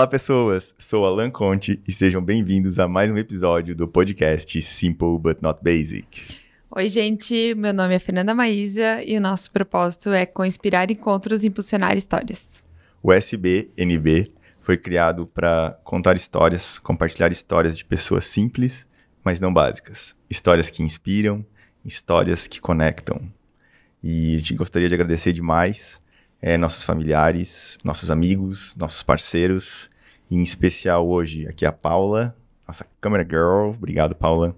Olá, pessoas. Sou Alan Conte e sejam bem-vindos a mais um episódio do podcast Simple But Not Basic. Oi, gente. Meu nome é Fernanda Maísa e o nosso propósito é conspirar encontros e impulsionar histórias. O SBNB foi criado para contar histórias, compartilhar histórias de pessoas simples, mas não básicas. Histórias que inspiram, histórias que conectam. E a gente gostaria de agradecer demais é, nossos familiares, nossos amigos, nossos parceiros, e em especial hoje aqui a Paula, nossa câmera girl. Obrigado, Paula.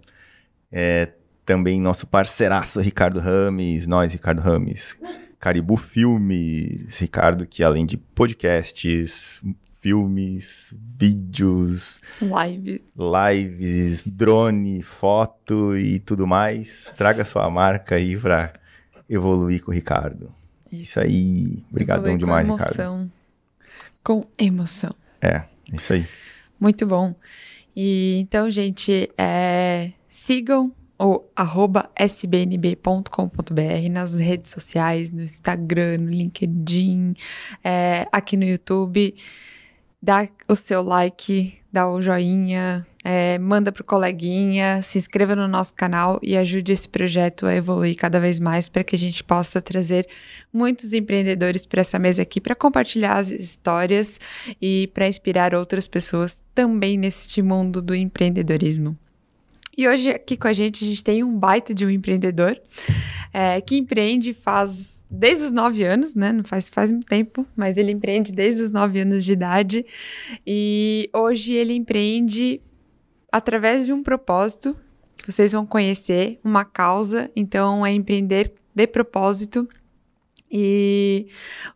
É, também nosso parceiraço Ricardo Rames, nós, Ricardo Rames. Caribu Filmes, Ricardo, que além de podcasts, filmes, vídeos, lives, lives, drone, foto e tudo mais, traga sua marca aí para evoluir com o Ricardo. Isso, aí, obrigadão demais, com emoção. Ricardo. Com emoção. É, isso aí. Muito bom. E então, gente, é, sigam o arroba sbnb.com.br nas redes sociais, no Instagram, no LinkedIn, é, aqui no YouTube. Dá o seu like, dá o joinha, é, manda pro coleguinha, se inscreva no nosso canal e ajude esse projeto a evoluir cada vez mais para que a gente possa trazer muitos empreendedores para essa mesa aqui para compartilhar as histórias e para inspirar outras pessoas também neste mundo do empreendedorismo. E hoje aqui com a gente a gente tem um baita de um empreendedor é, que empreende faz desde os nove anos, né? Não faz faz muito tempo, mas ele empreende desde os nove anos de idade e hoje ele empreende através de um propósito que vocês vão conhecer, uma causa. Então é empreender de propósito. E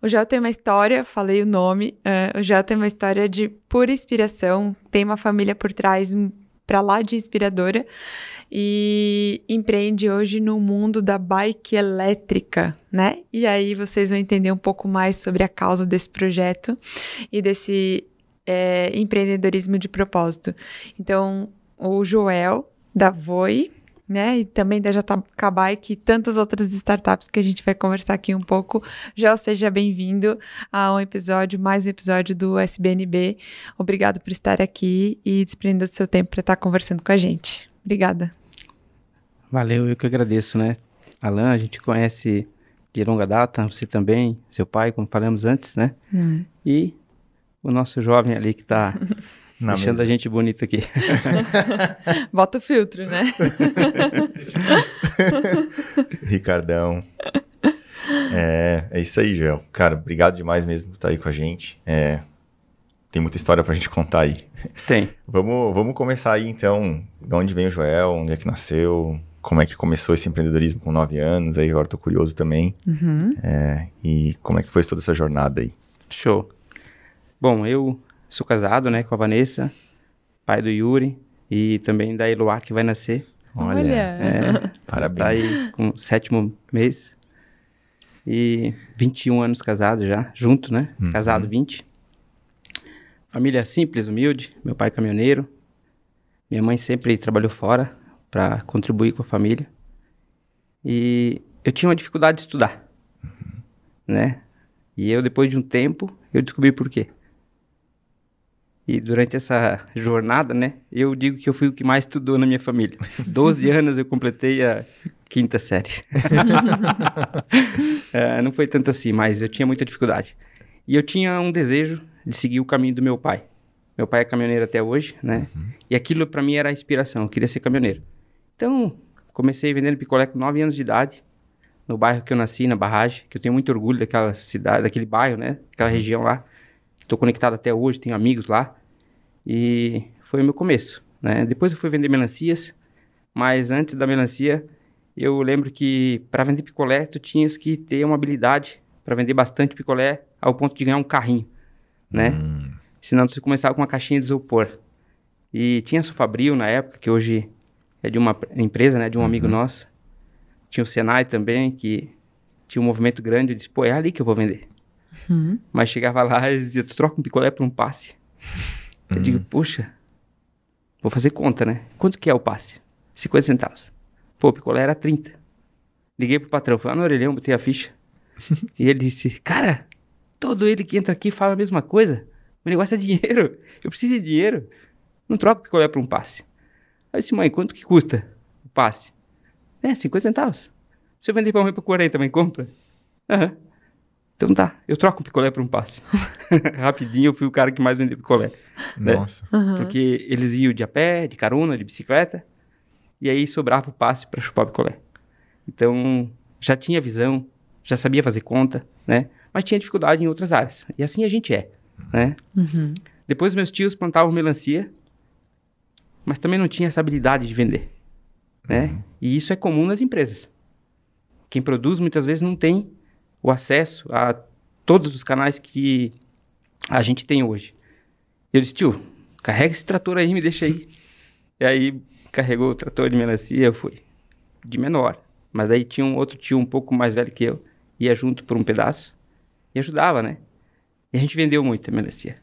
o Gel tem uma história, falei o nome, uh, o Gel tem uma história de pura inspiração, tem uma família por trás para lá de inspiradora e empreende hoje no mundo da bike elétrica, né? E aí vocês vão entender um pouco mais sobre a causa desse projeto e desse é, empreendedorismo de propósito. Então, o Joel da Voi, né? E também da JK Bike e tantas outras startups que a gente vai conversar aqui um pouco. Já seja bem-vindo a um episódio, mais um episódio do SBNB. Obrigado por estar aqui e desprendendo o seu tempo para estar conversando com a gente. Obrigada. Valeu, eu que agradeço, né? Alan, a gente conhece de longa data, você também, seu pai, como falamos antes, né? Hum. E o nosso jovem ali que está Deixando mesa. a gente bonita aqui. Bota o filtro, né? Ricardão. É, é isso aí, Joel. Cara, obrigado demais mesmo por estar aí com a gente. É, tem muita história pra gente contar aí. Tem. Vamos, vamos começar aí, então, de onde vem o Joel, onde é que nasceu, como é que começou esse empreendedorismo com nove anos, aí agora tô curioso também. Uhum. É, e como é que foi toda essa jornada aí? Show. Bom, eu Sou casado, né, com a Vanessa, pai do Yuri e também da Eloá que vai nascer. Olha, é, parabéns. Tá aí com o sétimo mês. E 21 anos casado já, junto, né? Uhum. Casado 20. Família simples, humilde. Meu pai caminhoneiro. Minha mãe sempre trabalhou fora para contribuir com a família. E eu tinha uma dificuldade de estudar, uhum. né? E eu, depois de um tempo, eu descobri por quê. E durante essa jornada, né, eu digo que eu fui o que mais estudou na minha família. 12 anos eu completei a quinta série. é, não foi tanto assim, mas eu tinha muita dificuldade. E eu tinha um desejo de seguir o caminho do meu pai. Meu pai é caminhoneiro até hoje, né? Uhum. E aquilo para mim era a inspiração, eu queria ser caminhoneiro. Então, comecei vendendo picolé com 9 anos de idade, no bairro que eu nasci, na Barragem, que eu tenho muito orgulho daquela cidade, daquele bairro, né? Aquela uhum. região lá. Estou conectado até hoje, tenho amigos lá. E foi o meu começo, né? Depois eu fui vender melancias, mas antes da melancia, eu lembro que para vender picolé, tu tinhas que ter uma habilidade para vender bastante picolé ao ponto de ganhar um carrinho, né? Hum. Senão tu começava com uma caixinha de isopor. E tinha a Sufabril na época, que hoje é de uma empresa, né? De um uhum. amigo nosso. Tinha o Senai também, que tinha um movimento grande. Eu disse, pô, é ali que eu vou vender. Uhum. Mas chegava lá e dizia, tu troca um picolé por um passe. Eu digo, uhum. puxa, vou fazer conta, né? Quanto que é o passe? 50 centavos. Pô, o picolé era 30. Liguei pro patrão, falei, ah, no orelhão, botei a ficha. e ele disse, cara, todo ele que entra aqui fala a mesma coisa. O negócio é dinheiro. Eu preciso de dinheiro. Não troco picolé por um passe. Aí eu disse, mãe, quanto que custa o passe? É, 50 centavos. Se eu vender pra mãe por 40, mãe compra? Aham. Então tá, eu troco um picolé por um passe. Rapidinho, eu fui o cara que mais vendeu picolé. né? Nossa. Aham. Porque eles iam de a pé, de carona, de bicicleta. E aí sobrava o passe para chupar picolé. Então, já tinha visão, já sabia fazer conta, né? Mas tinha dificuldade em outras áreas. E assim a gente é, né? Uhum. Depois meus tios plantavam melancia, mas também não tinha essa habilidade de vender, né? E isso é comum nas empresas. Quem produz muitas vezes não tem o acesso a todos os canais que a gente tem hoje. Eu disse, tio, carrega esse trator aí, me deixa aí. E aí carregou o trator de melancia, eu fui. De menor. Mas aí tinha um outro tio um pouco mais velho que eu, ia junto por um pedaço e ajudava, né? E a gente vendeu muita melancia.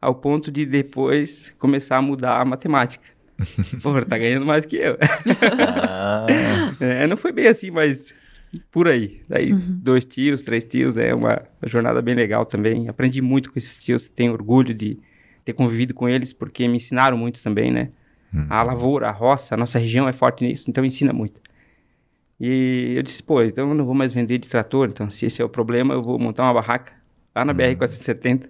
Ao ponto de depois começar a mudar a matemática. Porra, tá ganhando mais que eu. Ah, É, não foi bem assim, mas por aí. Daí, dois tios, três tios, né? Uma jornada bem legal também. Aprendi muito com esses tios, tenho orgulho de ter convivido com eles, porque me ensinaram muito também, né? A lavoura, a roça, a nossa região é forte nisso, então ensina muito. E eu disse, pô, então eu não vou mais vender de trator, então se esse é o problema, eu vou montar uma barraca lá na BR-470,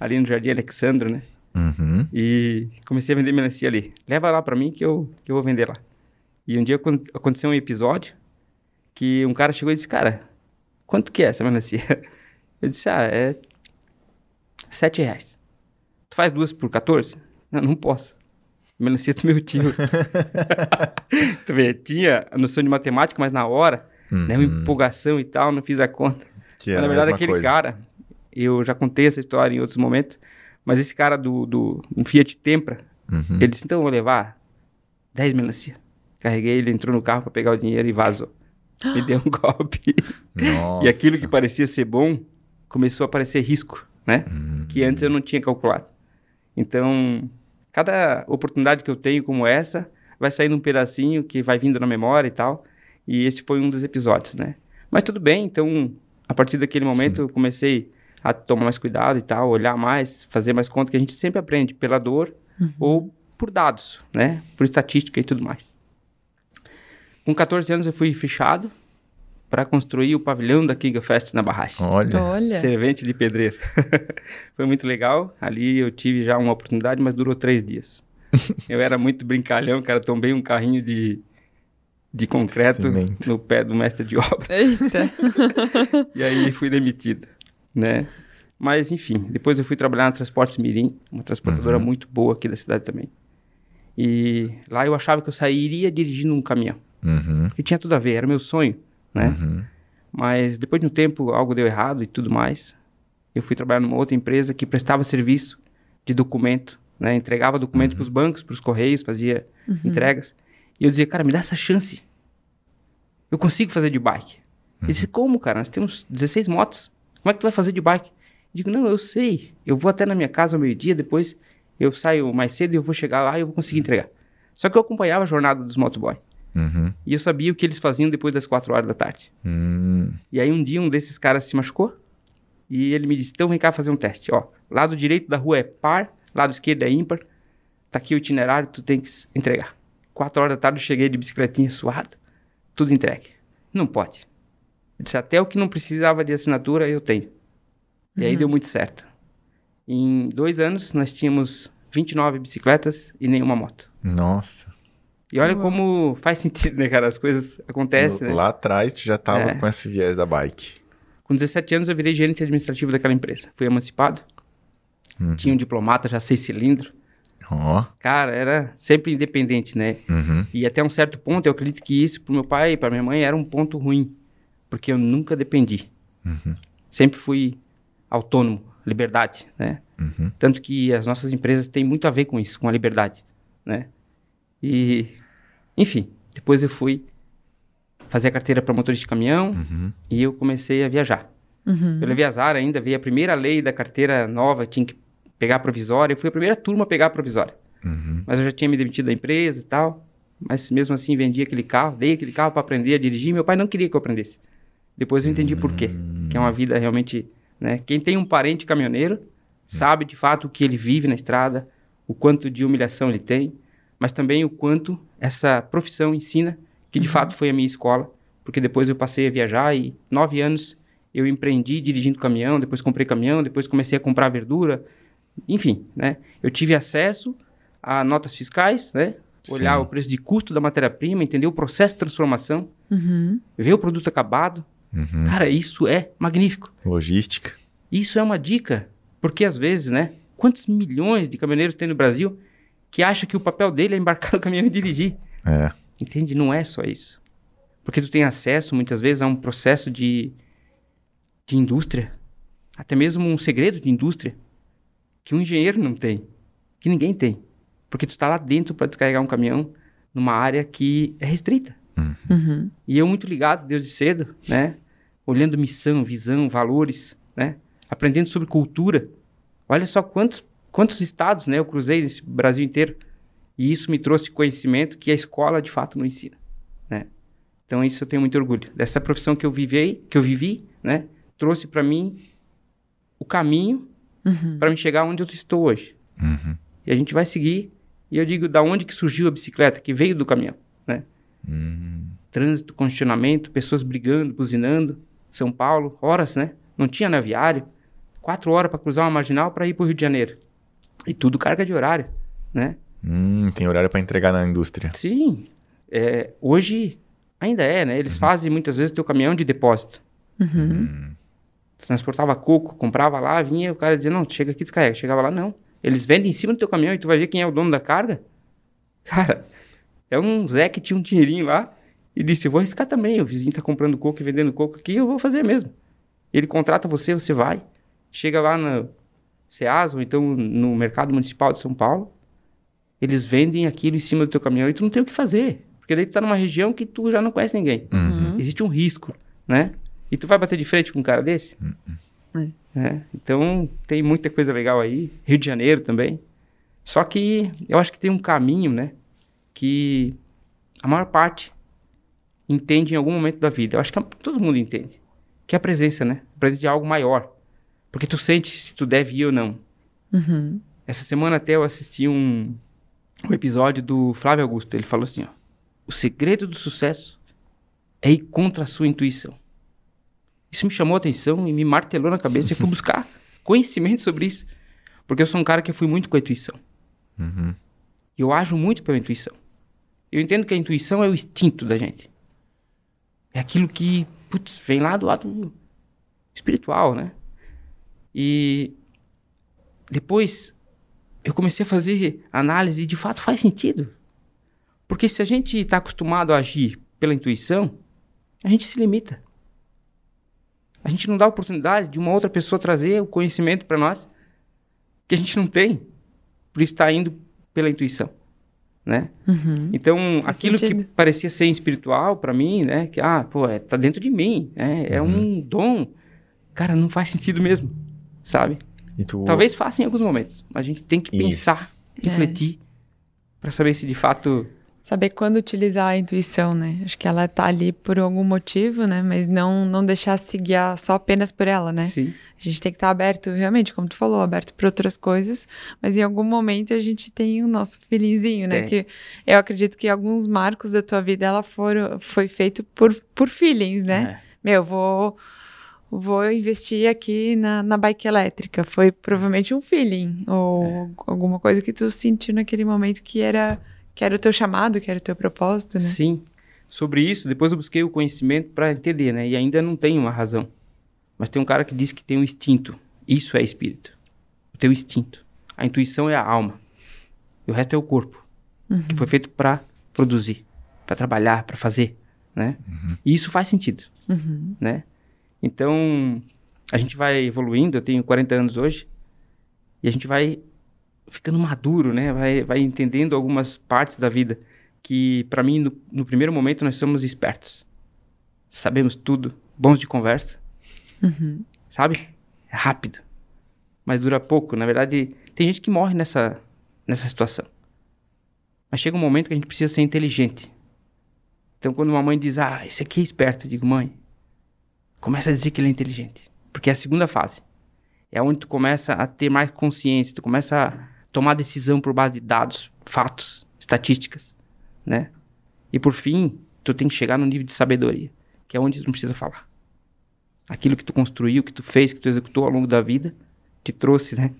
ali no Jardim Alexandro, né? uhum. E comecei a vender melancia ali. Leva lá pra mim que eu, que eu vou vender lá. E um dia acon- aconteceu um episódio que um cara chegou e disse, cara, quanto que é essa melancia? Eu disse, ah, é sete reais. Tu faz duas por 14? Não, não posso. Melancia do meu tio. tu vê, tinha a noção de matemática, mas na hora, né, uma Uhum. empolgação e tal, não fiz a conta. Que Mas, na verdade, aquele coisa. cara, eu já contei essa história em outros momentos, mas esse cara do, do um Fiat Tempra, Uhum. ele disse, então eu vou levar 10 melancia. Carreguei, ele entrou no carro para pegar o dinheiro e vazou. Me deu um golpe. Nossa. E aquilo que parecia ser bom, começou a parecer risco, né? Uhum. Que antes eu não tinha calculado. Então, cada oportunidade que eu tenho como essa, vai saindo um pedacinho que vai vindo na memória e tal. E esse foi um dos episódios, né? Mas tudo bem, então, a partir daquele momento eu comecei a tomar mais cuidado e tal, olhar mais, fazer mais conta, que a gente sempre aprende pela dor ou por dados, né? Por estatística e tudo mais. Com 14 anos eu fui fechado para construir o pavilhão da King of Fest na barragem. Olha. Olha. Servente de pedreiro. Foi muito legal. Ali eu tive já uma oportunidade, mas durou três dias. eu era muito brincalhão, cara. Tombei um carrinho de, de concreto Cimento. no pé do mestre de obra. Eita. E aí fui demitido, né? Mas, enfim, depois eu fui trabalhar na Transportes Mirim, uma transportadora Uhum. muito boa aqui da cidade também. E lá eu achava que eu sairia dirigindo um caminhão. Uhum. Porque tinha tudo a ver, era meu sonho, né? Uhum. Mas depois de um tempo algo deu errado e tudo mais. Eu fui trabalhar numa outra empresa que prestava serviço de documento, né? Entregava documento para os bancos, para os correios, fazia entregas. E eu dizia, cara, me dá essa chance. Eu consigo fazer de bike. Ele disse, como, cara? Nós temos 16 motos. Como é que tu vai fazer de bike? Eu digo, não, eu sei. Eu vou até na minha casa ao meio-dia, depois eu saio mais cedo e eu vou chegar lá e eu vou conseguir entregar. Só que eu acompanhava a jornada dos motoboy. Uhum. E eu sabia o que eles faziam depois das 4 horas da tarde. Hum. E aí um dia um desses caras se machucou e ele me disse, então vem cá fazer um teste, ó. Lado direito da rua é par, lado esquerdo é ímpar. Tá aqui o itinerário, tu tem que entregar. Quatro horas da tarde eu cheguei de bicicletinha suado, tudo entregue. Não pode. Eu disse, até o que não precisava de assinatura eu tenho. E aí deu muito certo. Em dois anos nós tínhamos 29 bicicletas e nenhuma moto. Nossa. E olha Uau. como faz sentido, né, cara? As coisas acontecem, né? Lá atrás tu já tava É. com esse viés da bike. Com 17 anos eu virei gerente administrativo daquela empresa. Fui emancipado. Uhum. Tinha um diplomata já seis cilindros. Ó. Cara, era sempre independente, né? Uhum. E até um certo ponto, eu acredito que isso pro meu pai e pra minha mãe era um ponto ruim. Porque eu nunca dependi. Uhum. Sempre fui autônomo, liberdade, né? Uhum. Tanto que as nossas empresas têm muito a ver com isso, com a liberdade, né? E, enfim, depois eu fui fazer a carteira para motorista de caminhão Uhum. e eu comecei a viajar. Uhum. Eu levei azar ainda, veio a primeira lei da carteira nova, tinha que pegar a provisória. Eu fui a primeira turma a pegar a provisória. Uhum. Mas eu já tinha me demitido da empresa e tal. Mas mesmo assim vendi aquele carro, dei aquele carro para aprender a dirigir. Meu pai não queria que eu aprendesse. Depois eu entendi por quê. Que é uma vida realmente, né? Quem tem um parente caminhoneiro sabe de fato o que ele vive na estrada, o quanto de humilhação ele tem, mas também o quanto essa profissão ensina, que de fato foi a minha escola, porque depois eu passei a viajar e nove anos eu empreendi dirigindo caminhão, depois comprei caminhão, depois comecei a comprar verdura, enfim, né? Eu tive acesso a notas fiscais, né? Olhar Sim. o preço de custo da matéria-prima, entender o processo de transformação, Uhum. ver o produto acabado. Uhum. Cara, isso é magnífico. Logística. Isso é uma dica, porque às vezes, né? Quantos milhões de caminhoneiros tem no Brasil que acha que o papel dele é embarcar no caminhão e dirigir? É. Entende? Não é só isso. Porque tu tem acesso, muitas vezes, a um processo de, de indústria. Até mesmo um segredo de indústria. Que um engenheiro não tem. Que ninguém tem. Porque tu tá lá dentro para descarregar um caminhão numa área que é restrita. Uhum. E eu muito ligado desde cedo, né? Olhando missão, visão, valores, né? Aprendendo sobre cultura. Olha só quantos, quantos estados, né? Eu cruzei nesse Brasil inteiro. E isso me trouxe conhecimento que a escola de fato não ensina, né? Então isso eu tenho muito orgulho. Dessa profissão que eu vivei, que eu vivi, né? Trouxe para mim o caminho Uhum. para me chegar onde eu estou hoje. Uhum. E a gente vai seguir. E eu digo, da onde que surgiu a bicicleta? Que veio do caminhão, né? Hum. trânsito, congestionamento, pessoas brigando, buzinando. São Paulo, horas, né? Não tinha naviário. Quatro horas para cruzar uma marginal para ir para o Rio de Janeiro. E tudo carga de horário, né? Hum, tem horário para entregar na indústria. Sim. É, hoje ainda é, né? Eles fazem muitas vezes teu caminhão de depósito. Uhum. Transportava coco, comprava lá, vinha, o cara dizia, não, chega aqui, descarrega. Chegava lá, não. Eles vendem em cima do teu caminhão e tu vai ver quem é o dono da carga. Cara, é um Zé que tinha um dinheirinho lá e disse, eu vou arriscar também. O vizinho tá comprando coco e vendendo coco aqui, eu vou fazer mesmo. Ele contrata você, você vai. Chega lá no Ou então no Mercado Municipal de São Paulo, eles vendem aquilo em cima do teu caminhão e tu não tem o que fazer. Porque daí tu tá numa região que tu já não conhece ninguém. Uhum. Existe um risco, né? E tu vai bater de frente com um cara desse? É, Então, tem muita coisa legal aí. Rio de Janeiro também. Só que eu acho que tem um caminho, né? Que a maior parte entende em algum momento da vida. Eu acho que todo mundo entende. Que é a presença, né? A presença de algo maior. Porque tu sente se tu deve ir ou não. Uhum. Essa semana até eu assisti um, um episódio do Flávio Augusto. Ele falou assim, ó. O segredo do sucesso é ir contra a sua intuição. Isso me chamou a atenção e me martelou na cabeça e fui buscar conhecimento sobre isso. Porque eu sou um cara que fui muito com a intuição. Uhum. Eu ajo muito pela intuição. Eu entendo que a intuição é o instinto da gente. É aquilo que, putz, vem lá do lado espiritual, né? E depois eu comecei a fazer análise e de fato faz sentido. Porque se a gente está acostumado a agir pela intuição, a gente se limita. A gente não dá a oportunidade de uma outra pessoa trazer o conhecimento para nós que a gente não tem, por estar indo pela intuição, né? Uhum. Então, Faz aquilo sentido. que parecia ser espiritual para mim, né? Que, ah, pô, é, tá dentro de mim, né? é um dom. Cara, não faz sentido mesmo, sabe? E tu... Talvez faça em alguns momentos, mas a gente tem que Isso. pensar, É. refletir, para saber se de fato... Saber quando utilizar a intuição, né? Acho que ela tá ali por algum motivo, né? Mas não, não deixar se guiar só apenas por ela, né? Sim, A gente tem que estar aberto, realmente, como tu falou, aberto para outras coisas, mas em algum momento a gente tem o nosso feelingzinho, né? Tem. Que eu acredito que alguns marcos da tua vida ela foram, foi feito por, por feelings, né? É. Meu, vou vou investir aqui na, na bike elétrica. Foi provavelmente um feeling ou alguma coisa que tu sentiu naquele momento que era que era o teu chamado, que era o teu propósito, né? Sim. Sobre isso, depois eu busquei o conhecimento para entender, né? E ainda não tenho uma razão. Mas tem um cara que diz que tem um instinto. Isso é espírito. O teu instinto. A intuição é a alma. E o resto é o corpo. Que foi feito para produzir, para trabalhar, para fazer, né? E isso faz sentido, Uhum. né? Então, a gente vai evoluindo. Eu tenho 40 anos hoje. E a gente vai ficando maduro, né? Vai, vai entendendo algumas partes da vida que, para mim, no, no primeiro momento, nós somos espertos. Sabemos tudo, bons de conversa, Uhum. sabe? É rápido, mas dura pouco. Na verdade, tem gente que morre nessa, nessa situação. Mas chega um momento que a gente precisa ser inteligente. Então, quando uma mãe diz, ah, esse aqui é esperto, eu digo, mãe, começa a dizer que ele é inteligente. Porque é a segunda fase. É onde tu começa a ter mais consciência, tu começa a tomar decisão por base de dados, fatos, estatísticas, né? E por fim, tu tem que chegar no nível de sabedoria, que é onde tu não precisa falar. Aquilo que tu construiu, que tu fez, que tu executou ao longo da vida, te trouxe, né?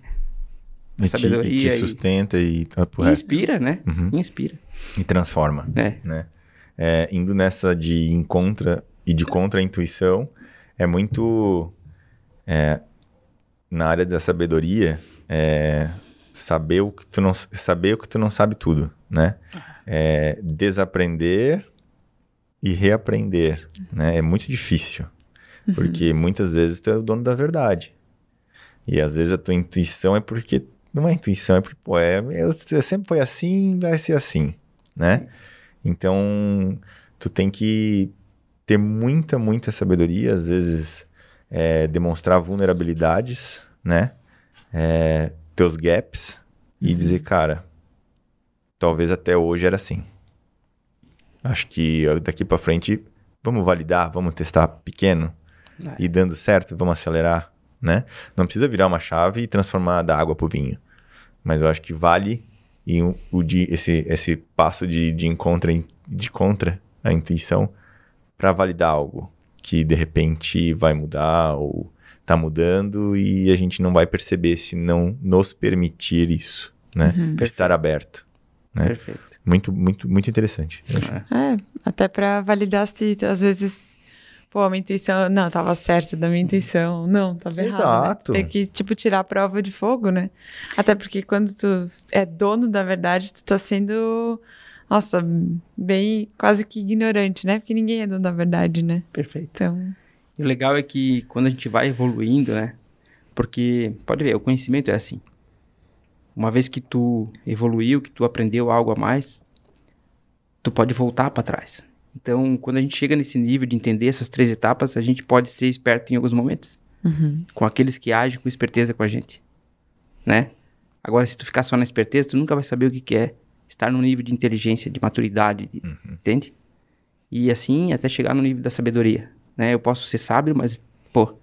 E te, sabedoria e te sustenta e, tá E inspira, né? Uhum. Inspira. E transforma. É. né? É, indo nessa de em contra e de contra a intuição, é muito é, na área da sabedoria, é, saber o que tu não saber o que tu não sabe tudo, né? É, desaprender e reaprender, né? É muito difícil, porque muitas vezes tu é o dono da verdade. E às vezes a tua intuição é porque não é intuição, é porque pô, é, eu, sempre foi assim, vai ser assim, né? Então, tu tem que ter muita, muita sabedoria, às vezes é, demonstrar vulnerabilidades, né? É, teus gaps e dizer, cara, talvez até hoje era assim. Acho que daqui pra frente vamos validar, vamos testar pequeno É. e dando certo, vamos acelerar, né? Não precisa virar uma chave e transformar da água pro vinho. Mas eu acho que vale e o, o de, esse, esse passo de, de encontro de contra a intuição para validar algo que de repente vai mudar ou tá mudando e a gente não vai perceber se não nos permitir isso, né? Estar aberto. né? Perfeito. Muito, muito, muito interessante. É, até pra validar se às vezes, pô, a minha intuição, não, tava certa da minha intuição, não, tava errado. Né? Exato. Tu Tem que, tipo, tirar a prova de fogo, né? Até porque quando tu é dono da verdade, tu tá sendo, nossa, bem, quase que ignorante, né? Porque ninguém é dono da verdade, né? Perfeito. Então, E o legal é que quando a gente vai evoluindo, né? Porque, pode ver, o conhecimento é assim. Uma vez que tu evoluiu, que tu aprendeu algo a mais, tu pode voltar para trás. Então, quando a gente chega nesse nível de entender essas três etapas, a gente pode ser esperto em alguns momentos. uhum, Com aqueles que agem com esperteza com a gente. Né? Agora, se tu ficar só na esperteza, tu nunca vai saber o que, que é estar num nível de inteligência, de maturidade, de- entende? E assim, até chegar no nível da sabedoria. Né? Eu posso ser sábio, mas, pô,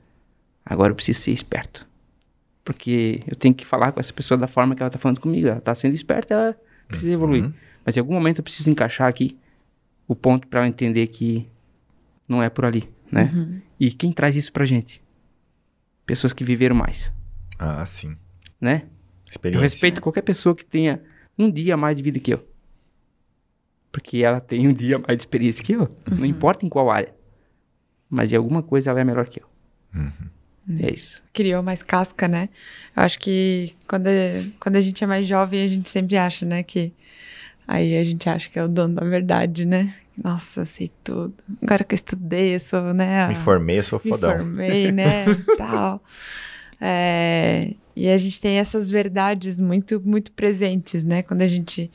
agora eu preciso ser esperto. Porque eu tenho que falar com essa pessoa da forma que ela tá falando comigo. Ela tá sendo esperta, ela precisa evoluir. Mas em algum momento eu preciso encaixar aqui o ponto para ela entender que não é por ali, né? E quem traz isso pra gente? Pessoas que viveram mais, Ah, sim. né? Experiência. Eu respeito qualquer pessoa que tenha um dia a mais de vida que eu. Porque ela tem um dia mais de experiência que eu. Não importa em qual área. Mas em alguma coisa ela é melhor que eu. É isso. criou mais casca, né? Eu acho que quando, quando a gente é mais jovem, a gente sempre acha, né, que aí a gente acha que é o dono da verdade, né? Nossa, eu sei tudo. Agora que eu estudei, eu sou, né? Me formei, eu sou me fodão. formei, né? tal. É, e a gente tem essas verdades muito, muito presentes, né? Quando a gente.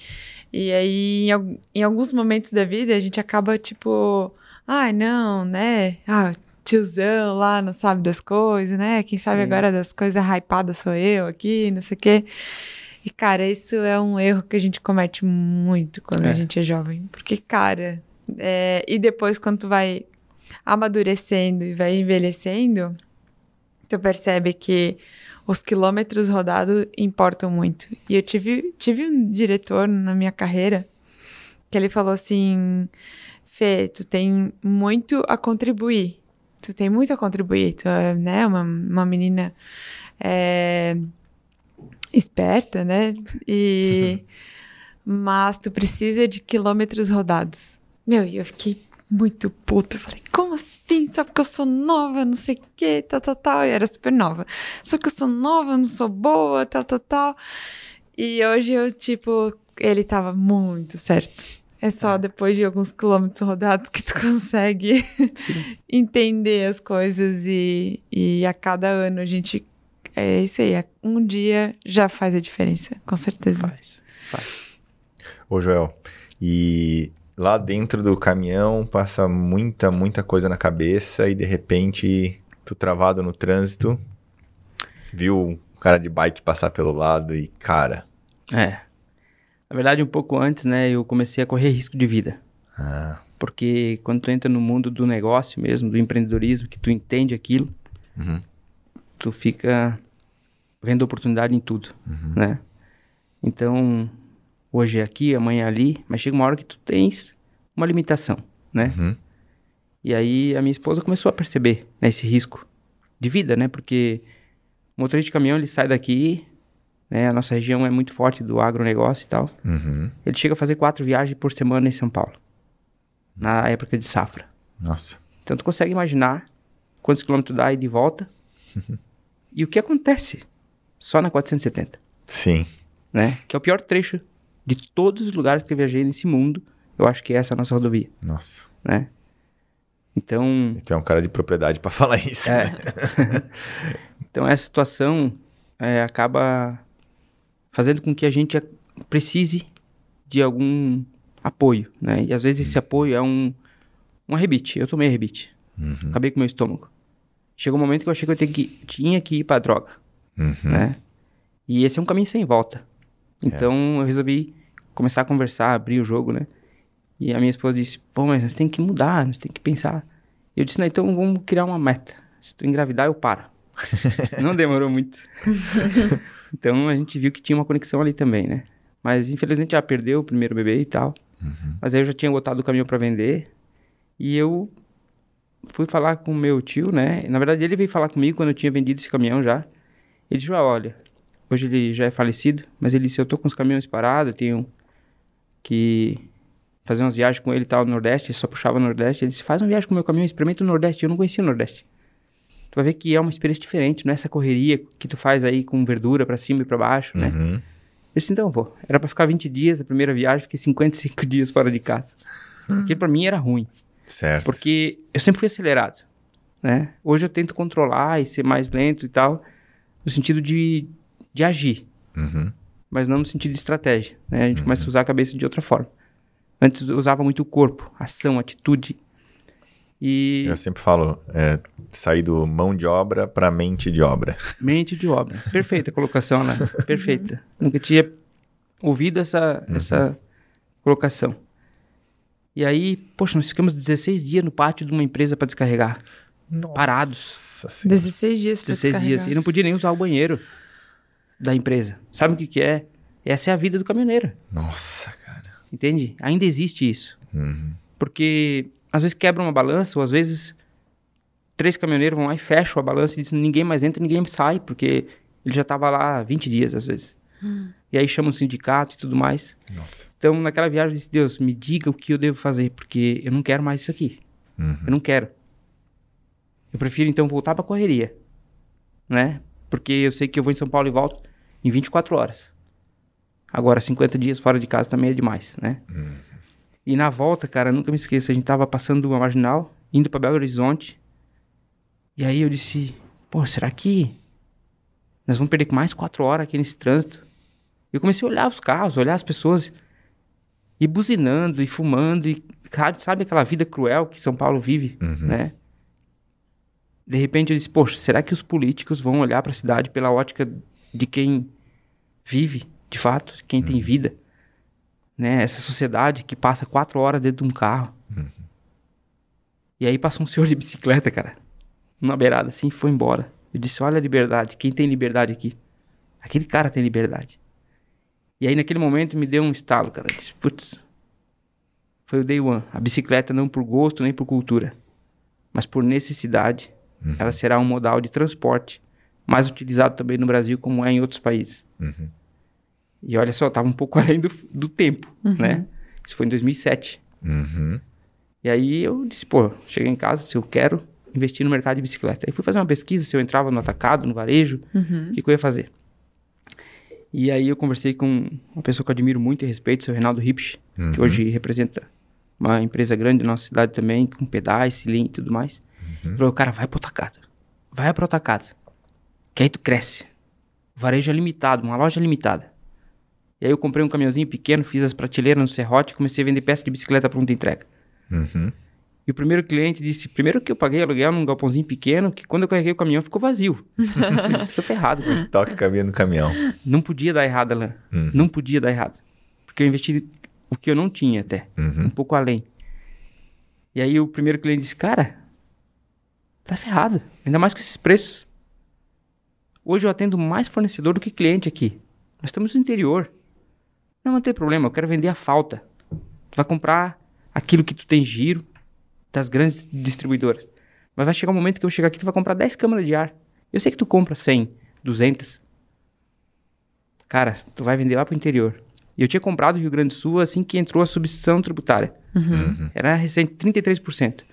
E aí, em, em alguns momentos da vida, a gente acaba tipo. Ai, não, né? Ah, tiozão lá não sabe das coisas, né? Quem sabe Sim. agora das coisas hypadas sou eu aqui, não sei o quê. E, cara, isso é um erro que a gente comete muito quando a É. gente é jovem. Porque, cara, é, e depois quando tu vai amadurecendo e vai envelhecendo, tu percebe que os quilômetros rodados importam muito. E eu tive, tive um diretor na minha carreira que ele falou assim: Fê, tu tem muito a contribuir. Tu tem muito a contribuir. Tu é né, uma, uma menina é, esperta, né? E, mas tu precisa de quilômetros rodados. Meu, e eu fiquei muito puta. Eu falei, como assim? Só porque eu sou nova, não sei o quê, tal, tal, tal. E era super nova. Só porque eu sou nova, não sou boa, tal, tal, tal. E hoje eu, tipo, ele tava muito certo. É só depois de alguns quilômetros rodados que tu consegue entender as coisas e, e a cada ano a gente. É isso aí, um dia já faz a diferença, com certeza. Faz. Faz. Ô, Joel, e lá dentro do caminhão passa muita, muita coisa na cabeça e de repente tu travado no trânsito, viu um cara de bike passar pelo lado e, cara, É. Na verdade, um pouco antes, né, eu comecei a correr risco de vida. ah, Porque quando tu entra no mundo do negócio mesmo, do empreendedorismo, que tu entende aquilo, Uhum. tu fica vendo oportunidade em tudo, né? Então, hoje é aqui, amanhã é ali, mas chega uma hora que tu tens uma limitação, né? Uhum. E aí a minha esposa começou a perceber né, esse risco de vida, né? Porque o motorista de caminhão, ele sai daqui, né? A nossa região é muito forte do agronegócio e tal. Uhum. Ele chega a fazer quatro viagens por semana em São Paulo, na época de safra. Nossa. Então tu consegue imaginar quantos quilômetros dá e de volta e o que acontece só na 470, Sim. né? Que é o pior trecho de todos os lugares que eu viajei nesse mundo. Eu acho que essa é a nossa rodovia, Nossa. né? Então, Tu é um cara de propriedade pra falar isso. É. né? então essa situação é, acaba fazendo com que a gente precise de algum apoio, né? E às vezes esse apoio é um, um arrebite. Eu tomei arrebite. Uhum. Acabei com o meu estômago. Chegou um momento que eu achei que eu tinha que, tinha que ir pra droga, Uhum. né? E esse é um caminho sem volta. Então eu resolvi começar a conversar, abrir o jogo, né? E a minha esposa disse: pô, mas nós tem que mudar, nós tem que pensar. Eu disse: não, então vamos criar uma meta. Se tu engravidar, eu paro. não demorou muito. então a gente viu que tinha uma conexão ali também, né? Mas infelizmente já perdeu o primeiro bebê e tal. Mas aí eu já tinha botado o caminhão para vender. E eu fui falar com o meu tio, né? Na verdade, ele veio falar comigo quando eu tinha vendido esse caminhão já. Ele disse: "Ah, olha, hoje ele já é falecido, mas ele disse: eu tô com os caminhões parados, eu tenho que fazer umas viagens com ele e tal no Nordeste, ele só puxava no Nordeste. Ele disse: faz uma viagem com o meu caminhão, experimenta o Nordeste. Eu não conhecia o Nordeste. Tu vai ver que é uma experiência diferente, não é essa correria que tu faz aí com verdura pra cima e pra baixo, né? Uhum. Eu disse, então, vou. Era pra ficar 20 dias a primeira viagem, fiquei 55 dias fora de casa. Aquilo pra mim era ruim, Certo. porque eu sempre fui acelerado, né? Hoje eu tento controlar e ser mais lento e tal, no sentido de, de agir, Uhum. mas não no sentido de estratégia, né? A gente começa a usar a cabeça de outra forma. Antes eu usava muito o corpo, ação, atitude. E Eu sempre falo, é, sair do mão de obra pra mente de obra. mente de obra. Perfeita a colocação, né? Perfeita. Nunca tinha ouvido essa, essa colocação. E aí, poxa, nós ficamos 16 dias no pátio de uma empresa para descarregar. Parados. Nossa Senhora. 16 dias pra 16 dias. descarregar. E não podia nem usar o banheiro da empresa. Sabe o que, que é? Essa é a vida do caminhoneiro. Nossa, cara. Entende? Ainda existe isso. Uhum. Porque às vezes quebra uma balança, ou às vezes três caminhoneiros vão lá e fecham a balança e dizem ninguém mais entra, ninguém sai, porque ele já estava lá 20 dias às vezes. E aí chama o sindicato e tudo mais. Nossa. Então naquela viagem eu disse, Deus, me diga o que eu devo fazer, porque eu não quero mais isso aqui. Uhum. Eu não quero. Eu prefiro então voltar pra correria, né? Porque eu sei que eu vou em São Paulo e volto em 24 horas. Agora, 50 dias fora de casa também é demais, né? E na volta, cara, nunca me esqueço, a gente tava passando uma marginal, indo pra Belo Horizonte. E aí eu disse, pô, será que nós vamos perder mais quatro horas aqui nesse trânsito? Eu comecei a olhar os carros, olhar as pessoas e buzinando e fumando e sabe, sabe aquela vida cruel que São Paulo vive, Uhum. né? De repente eu disse, poxa, será que os políticos vão olhar para a cidade pela ótica de quem vive, de fato, quem tem vida? Né? Essa sociedade que passa quatro horas dentro de um carro. E aí passou um senhor de bicicleta, cara, numa beirada assim, foi embora. Eu disse, olha a liberdade, quem tem liberdade aqui? Aquele cara tem liberdade. E aí naquele momento me deu um estalo, cara. Eu disse, putz, foi o day one. A bicicleta não por gosto nem por cultura, mas por necessidade. Ela será um modal de transporte mais utilizado também no Brasil como é em outros países. Uhum. E olha só, estava um pouco além do, do tempo, né? Isso foi em 2007. Uhum. E aí eu disse, pô, cheguei em casa, disse, eu quero investir no mercado de bicicleta. Aí fui fazer uma pesquisa se eu entrava no atacado, no varejo, o que, que eu ia fazer. E aí eu conversei com uma pessoa que eu admiro muito e respeito, o seu Reinaldo Ripsch, que hoje representa uma empresa grande da nossa cidade também, com pedais, cilindro e tudo mais. Ele falou, cara, vai pro atacado. Vai pro atacado. Que aí tu cresce. Varejo é limitado, uma loja limitada. E aí eu comprei um caminhãozinho pequeno, fiz as prateleiras no serrote e comecei a vender peça de bicicleta pronta entrega. Uhum. E o primeiro cliente disse, primeiro que eu paguei aluguel num galpãozinho pequeno, que quando eu carreguei o caminhão ficou vazio. eu disse, sou ferrado. O estoque cabia no caminhão. Não podia dar errado, Alain. Uhum. Não podia dar errado. Porque eu investi o que eu não tinha até. Um Uhum. pouco além. E aí o primeiro cliente disse, cara, tá ferrado. Ainda mais com esses preços. Hoje eu atendo mais fornecedor do que cliente aqui. Nós estamos no interior. Não, não tem problema, eu quero vender a falta. Tu vai comprar aquilo que tu tem giro das grandes distribuidoras. Mas vai chegar um momento que eu chegar aqui, tu vai comprar 10 câmaras de ar. Eu sei que tu compra 100, 200. Cara, tu vai vender lá pro interior. E eu tinha comprado no Rio Grande do Sul assim que entrou a substituição tributária. Uhum. Era recente, 33%.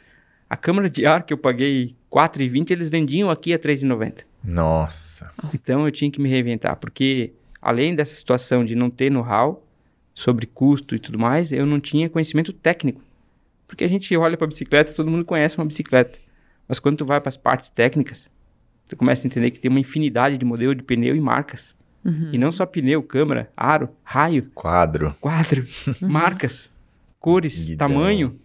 A câmara de ar que eu paguei 4,20, eles vendiam aqui a 3,90. Nossa. Então eu tinha que me reinventar, porque além dessa situação de não ter know-how sobre custo e tudo mais, eu não tinha conhecimento técnico. Porque a gente olha para bicicleta, todo mundo conhece uma bicicleta. Mas quando tu vai para as partes técnicas, tu começa a entender que tem uma infinidade de modelo de pneu e marcas. E não só pneu, câmara, aro, raio, Quadro. quadro, marcas, cores, Guidão. tamanho.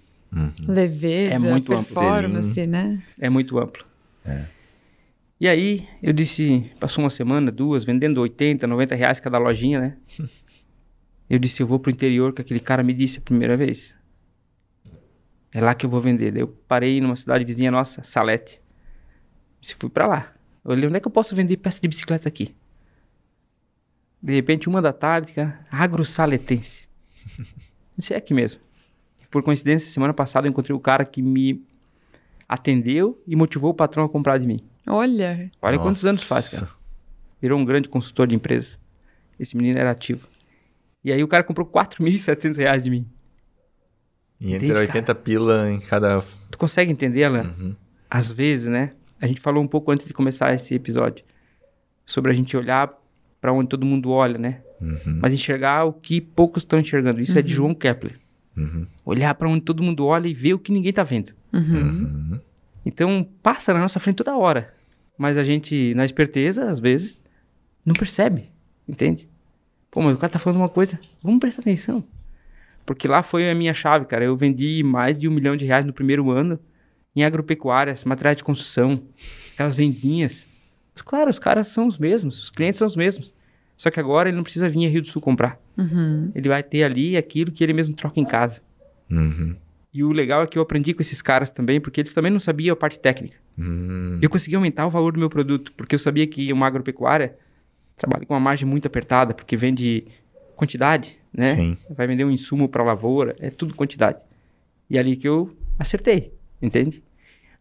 Leveza, É muito amplo. performance, né? É muito amplo. E aí, eu disse, passou uma semana, duas, vendendo 80, 90 reais cada lojinha, né? Eu disse, eu vou pro interior, que aquele cara me disse a primeira vez. É lá que eu vou vender. Daí eu parei numa cidade vizinha nossa, Salete. Disse, fui pra lá. Eu olhei, onde é que eu posso vender peça de bicicleta aqui? De repente, uma da tarde, cara, agro-saletense. Disse, é aqui mesmo. Por coincidência, semana passada eu encontrei o cara que me atendeu e motivou o patrão a comprar de mim. Olha, Olha quantos Nossa. anos faz, cara. Virou um grande consultor de empresas. Esse menino era ativo. E aí o cara comprou 4.700 reais de mim. E entre Entende, 80 pila em cada. Tu consegue entender, Alan? Uhum. Às vezes, né? A gente falou um pouco antes de começar esse episódio sobre a gente olhar para onde todo mundo olha, né? Uhum. Mas enxergar o que poucos estão enxergando. Isso é de João Kepler. Uhum. Olhar para onde todo mundo olha e ver o que ninguém tá vendo. Uhum. Então, passa na nossa frente toda hora. Mas a gente, na esperteza, às vezes, não percebe. Entende? Pô, mas o cara tá falando uma coisa. Vamos prestar atenção. Porque lá foi a minha chave, cara. Eu vendi mais de um milhão de reais no primeiro ano em agropecuárias, materiais de construção, aquelas vendinhas. Mas, claro, os caras são os mesmos, os clientes são os mesmos. Só que agora ele não precisa vir a Rio do Sul comprar. Uhum. Ele vai ter ali aquilo que ele mesmo troca em casa. Uhum. E o legal é que eu aprendi com esses caras também, porque eles também não sabiam a parte técnica. Uhum. E eu consegui aumentar o valor do meu produto, porque eu sabia que uma agropecuária trabalha com uma margem muito apertada, porque vende quantidade, né? Sim. Vai vender um insumo para lavoura, é tudo quantidade. E é ali que eu acertei, entende?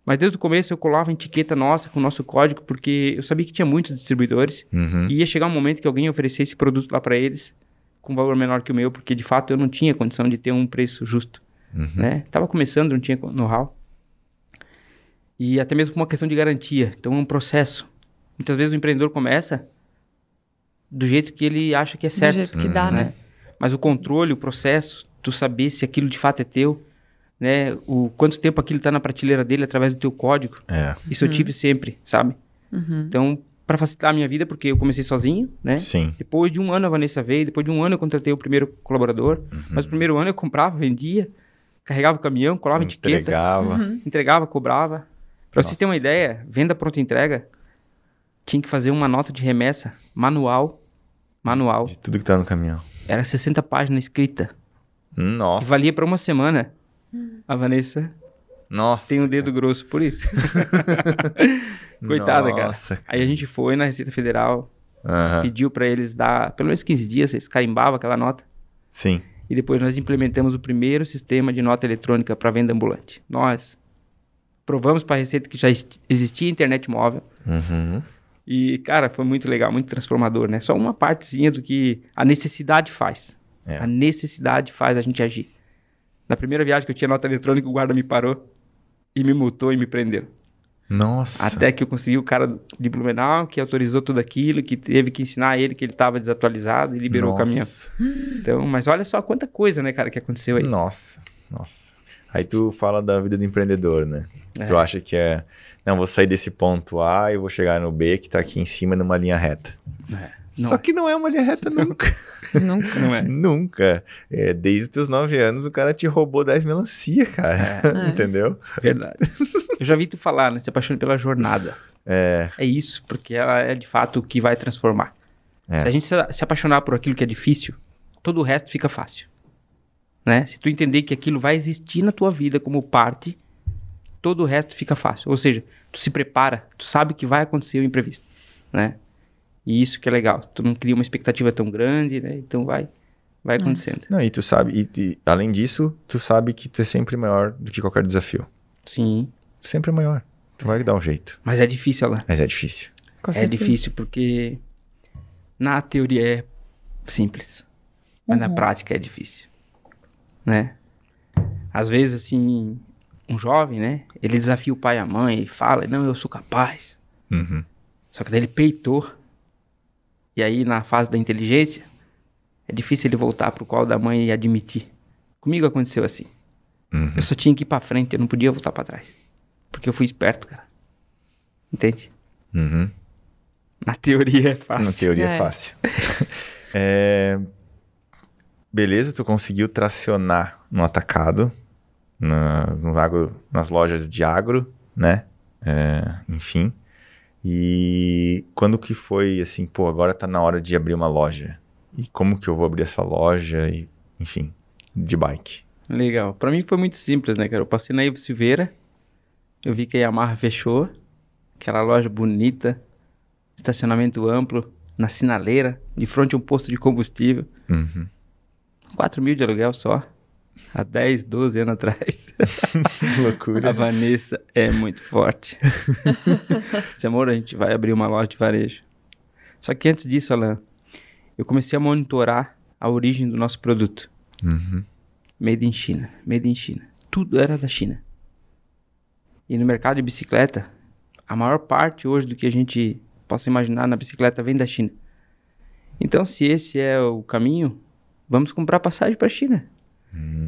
Mas desde o começo eu colava a etiqueta nossa com o nosso código, porque eu sabia que tinha muitos distribuidores Uhum. e ia chegar um momento que alguém oferecesse esse produto lá para eles com um valor menor que o meu, porque de fato eu não tinha condição de ter um preço justo, Uhum. né? Tava começando, não tinha know-how. E até mesmo com uma questão de garantia. Então é um processo. Muitas vezes o empreendedor começa do jeito que ele acha que é do certo, jeito que dá, né? né? Mas o controle, o processo, tu saber se aquilo de fato é teu, né? O quanto tempo aquilo tá na prateleira dele através do teu código. É. Isso eu tive sempre, sabe? Uhum. Então, para facilitar a minha vida, porque eu comecei sozinho, né? Sim. Depois de um ano a Vanessa veio, depois de um ano eu contratei o primeiro colaborador. Uhum. Mas o primeiro ano eu comprava, vendia, carregava o caminhão, colava etiqueta, Entregava. entregava, cobrava. Pra você ter uma ideia, venda pronta entrega, tinha que fazer uma nota de remessa manual, manual. De tudo que tá no caminhão. Era 60 páginas escrita. Nossa. E valia para uma semana. A Vanessa Nossa. tem o dedo grosso por isso. Coitada, cara. Nossa, Aí a gente foi na Receita Federal, Aham. pediu para eles dar pelo menos 15 dias, eles carimbavam aquela nota. Sim. E depois nós implementamos o primeiro sistema de nota eletrônica para venda ambulante. Nós provamos para a Receita que já existia internet móvel. Uhum. E, cara, foi muito legal, muito transformador, né? Só uma partezinha do que a necessidade faz. É. A necessidade faz a gente agir. Na primeira viagem que eu tinha nota eletrônica, o guarda me parou e me multou e me prendeu. Nossa. Até que eu consegui o cara de Blumenau que autorizou tudo aquilo, que teve que ensinar ele que ele estava desatualizado e liberou o caminhão. Nossa. Então, mas olha só quanta coisa, né, cara, que aconteceu aí. Nossa. Nossa. Aí tu fala da vida do empreendedor, né? É. Tu acha que é. Não, vou sair desse ponto A e vou chegar no B, que tá aqui em cima numa linha reta. Não Só é. que não é uma linha reta nunca. Nunca. Não é. nunca. É, desde os teus 9 anos o cara te roubou 10 melancia, cara. É. Entendeu? Verdade. Eu já vi tu falar, né? Se apaixone pela jornada. É. É isso, porque ela é de fato o que vai transformar. É. Se a gente se se apaixonar por aquilo que é difícil, todo o resto fica fácil. Né? Se tu entender que aquilo vai existir na tua vida como parte, todo o resto fica fácil. Ou seja, tu se prepara, tu sabe que vai acontecer o imprevisto, né? E isso que é legal. Tu não cria uma expectativa tão grande, né? Então vai, vai acontecendo. Não, e tu sabe, e, e além disso, tu sabe que tu é sempre maior do que qualquer desafio. Sim. Sempre é maior. Tu vai dar um jeito. Mas é difícil, Alan. Mas é difícil. Com É difícil porque na teoria é simples, mas na Uhum. prática é difícil, né? Às vezes, assim, um jovem, né? Ele desafia o pai e a mãe, ele fala, não, eu sou capaz. Uhum. Só que daí ele peitou. E aí, na fase da inteligência, é difícil ele voltar pro colo da mãe e admitir. Comigo aconteceu assim. Uhum. Eu só tinha que ir pra frente, eu não podia voltar pra trás. Porque eu fui esperto, cara. Entende? Uhum. Na teoria é fácil. Na teoria é, É. fácil. É, Beleza, tu conseguiu tracionar no atacado, na- no agro, nas lojas de agro, né? É, enfim. E quando que foi assim, pô, agora tá na hora de abrir uma loja? E como que eu vou abrir essa loja? E, enfim, de bike. Legal. Pra mim foi muito simples, né, cara? Eu passei na Ivo Silveira, eu vi que a Yamaha fechou, aquela loja bonita, estacionamento amplo, na sinaleira, de frente a um posto de combustível, Uhum. 4 mil de aluguel só, há 10, 12 anos atrás. Loucura. A Vanessa é muito forte. Disse, amor, a gente vai abrir uma loja de varejo. Só que antes disso, Alan, eu comecei a monitorar a origem do nosso produto. Uhum. Made in China, made in China. Tudo era da China. E no mercado de bicicleta, a maior parte hoje do que a gente possa imaginar na bicicleta vem da China. Então, se esse é o caminho, vamos comprar passagem para a China.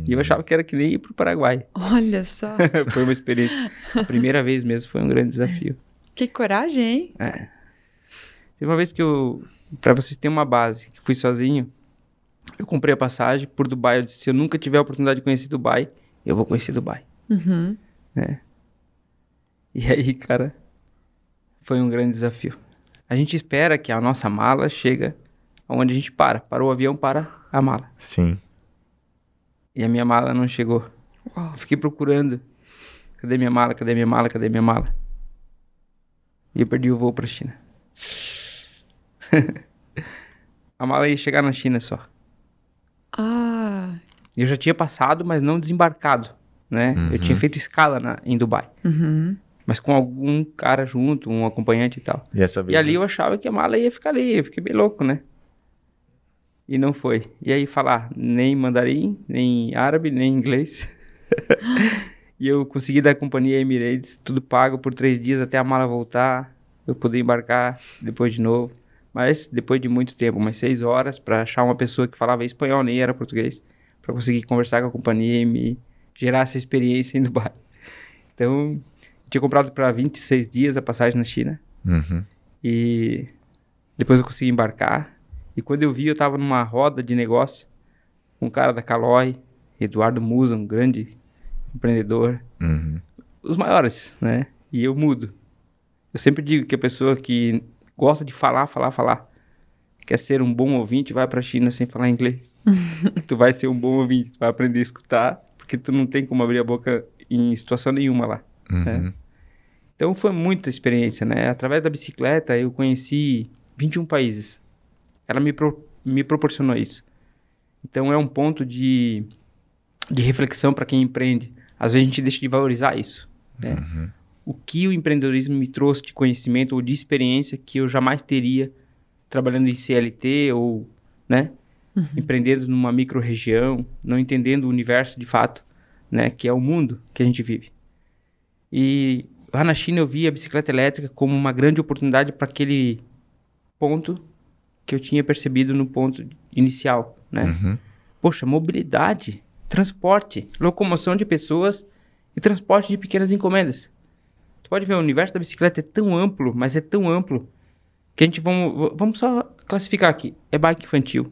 E eu achava que era que nem ir para o Paraguai. Olha só. foi uma experiência. A primeira vez mesmo foi um grande desafio. que coragem, hein? É. Teve uma vez que eu, para vocês terem uma base, que fui sozinho, eu comprei a passagem por Dubai. Eu disse: se eu nunca tiver a oportunidade de conhecer Dubai, eu vou conhecer Dubai. Uhum. E aí, cara, foi um grande desafio. A gente espera que a nossa mala chega onde a gente para. Parou o avião para a mala. Sim. E a minha mala não chegou. Uau. Eu fiquei procurando. Cadê minha mala? Cadê minha mala? Cadê minha mala? E eu perdi o voo pra China. a mala ia chegar na China só. Ah. Eu já tinha passado, mas não desembarcado, né? Eu tinha feito escala na- em Dubai. Uhum. Mas com algum cara junto, um acompanhante e tal. E essa vez. E ali eu achava que a mala ia ficar ali. Eu fiquei bem louco, né? E não foi. E aí falar nem mandarim, nem árabe, nem inglês. e eu consegui da companhia Emirates, tudo pago por três dias até a mala voltar. Eu poder embarcar depois de novo. Mas depois de muito tempo, umas seis horas, para achar uma pessoa que falava espanhol, nem era português, para conseguir conversar com a companhia e me gerar essa experiência em Dubai. Então, tinha comprado para 26 dias a passagem na China. Uhum. E depois eu consegui embarcar. E quando eu vi, eu tava numa roda de negócio com um cara da Caloi, Eduardo Musa, um grande empreendedor, Uhum. os maiores, né? E eu mudo. Eu sempre digo que a pessoa que gosta de falar, falar, falar, quer ser um bom ouvinte, vai pra China sem falar inglês. tu vai ser um bom ouvinte, tu vai aprender a escutar, porque tu não tem como abrir a boca em situação nenhuma lá. Uhum. Então foi muita experiência, né? Através da bicicleta eu conheci 21 países. Ela me, pro- me proporcionou isso. Então é um ponto de, de reflexão para quem empreende. Às vezes a gente deixa de valorizar isso. Né? O que o empreendedorismo me trouxe de conhecimento ou de experiência que eu jamais teria trabalhando em CLT ou, né? Empreendendo numa micro-região, não entendendo o universo de fato, né? Que é o mundo que a gente vive. E lá na China eu vi a bicicleta elétrica como uma grande oportunidade para aquele ponto que eu tinha percebido no ponto inicial, né? Uhum. Poxa, mobilidade, transporte, locomoção de pessoas e transporte de pequenas encomendas. Tu pode ver, o universo da bicicleta é tão amplo, mas é tão amplo, que a gente vamos, vamos só classificar aqui. É bike infantil,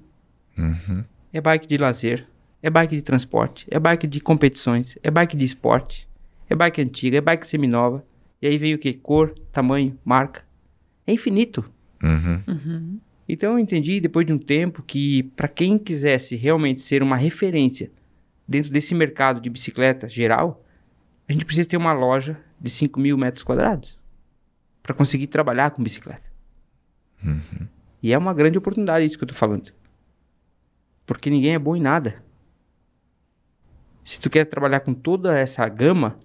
Uhum. é bike de lazer, é bike de transporte, é bike de competições, é bike de esporte, é bike antiga, é bike seminova. E aí vem o que? Cor, tamanho, marca. É infinito. Uhum. Então eu entendi depois de um tempo que para quem quisesse realmente ser uma referência dentro desse mercado de bicicleta geral, a gente precisa ter uma loja de 5 mil metros quadrados para conseguir trabalhar com bicicleta. E é uma grande oportunidade isso que eu tô falando. Porque ninguém é bom em nada. Se tu quer trabalhar com toda essa gama,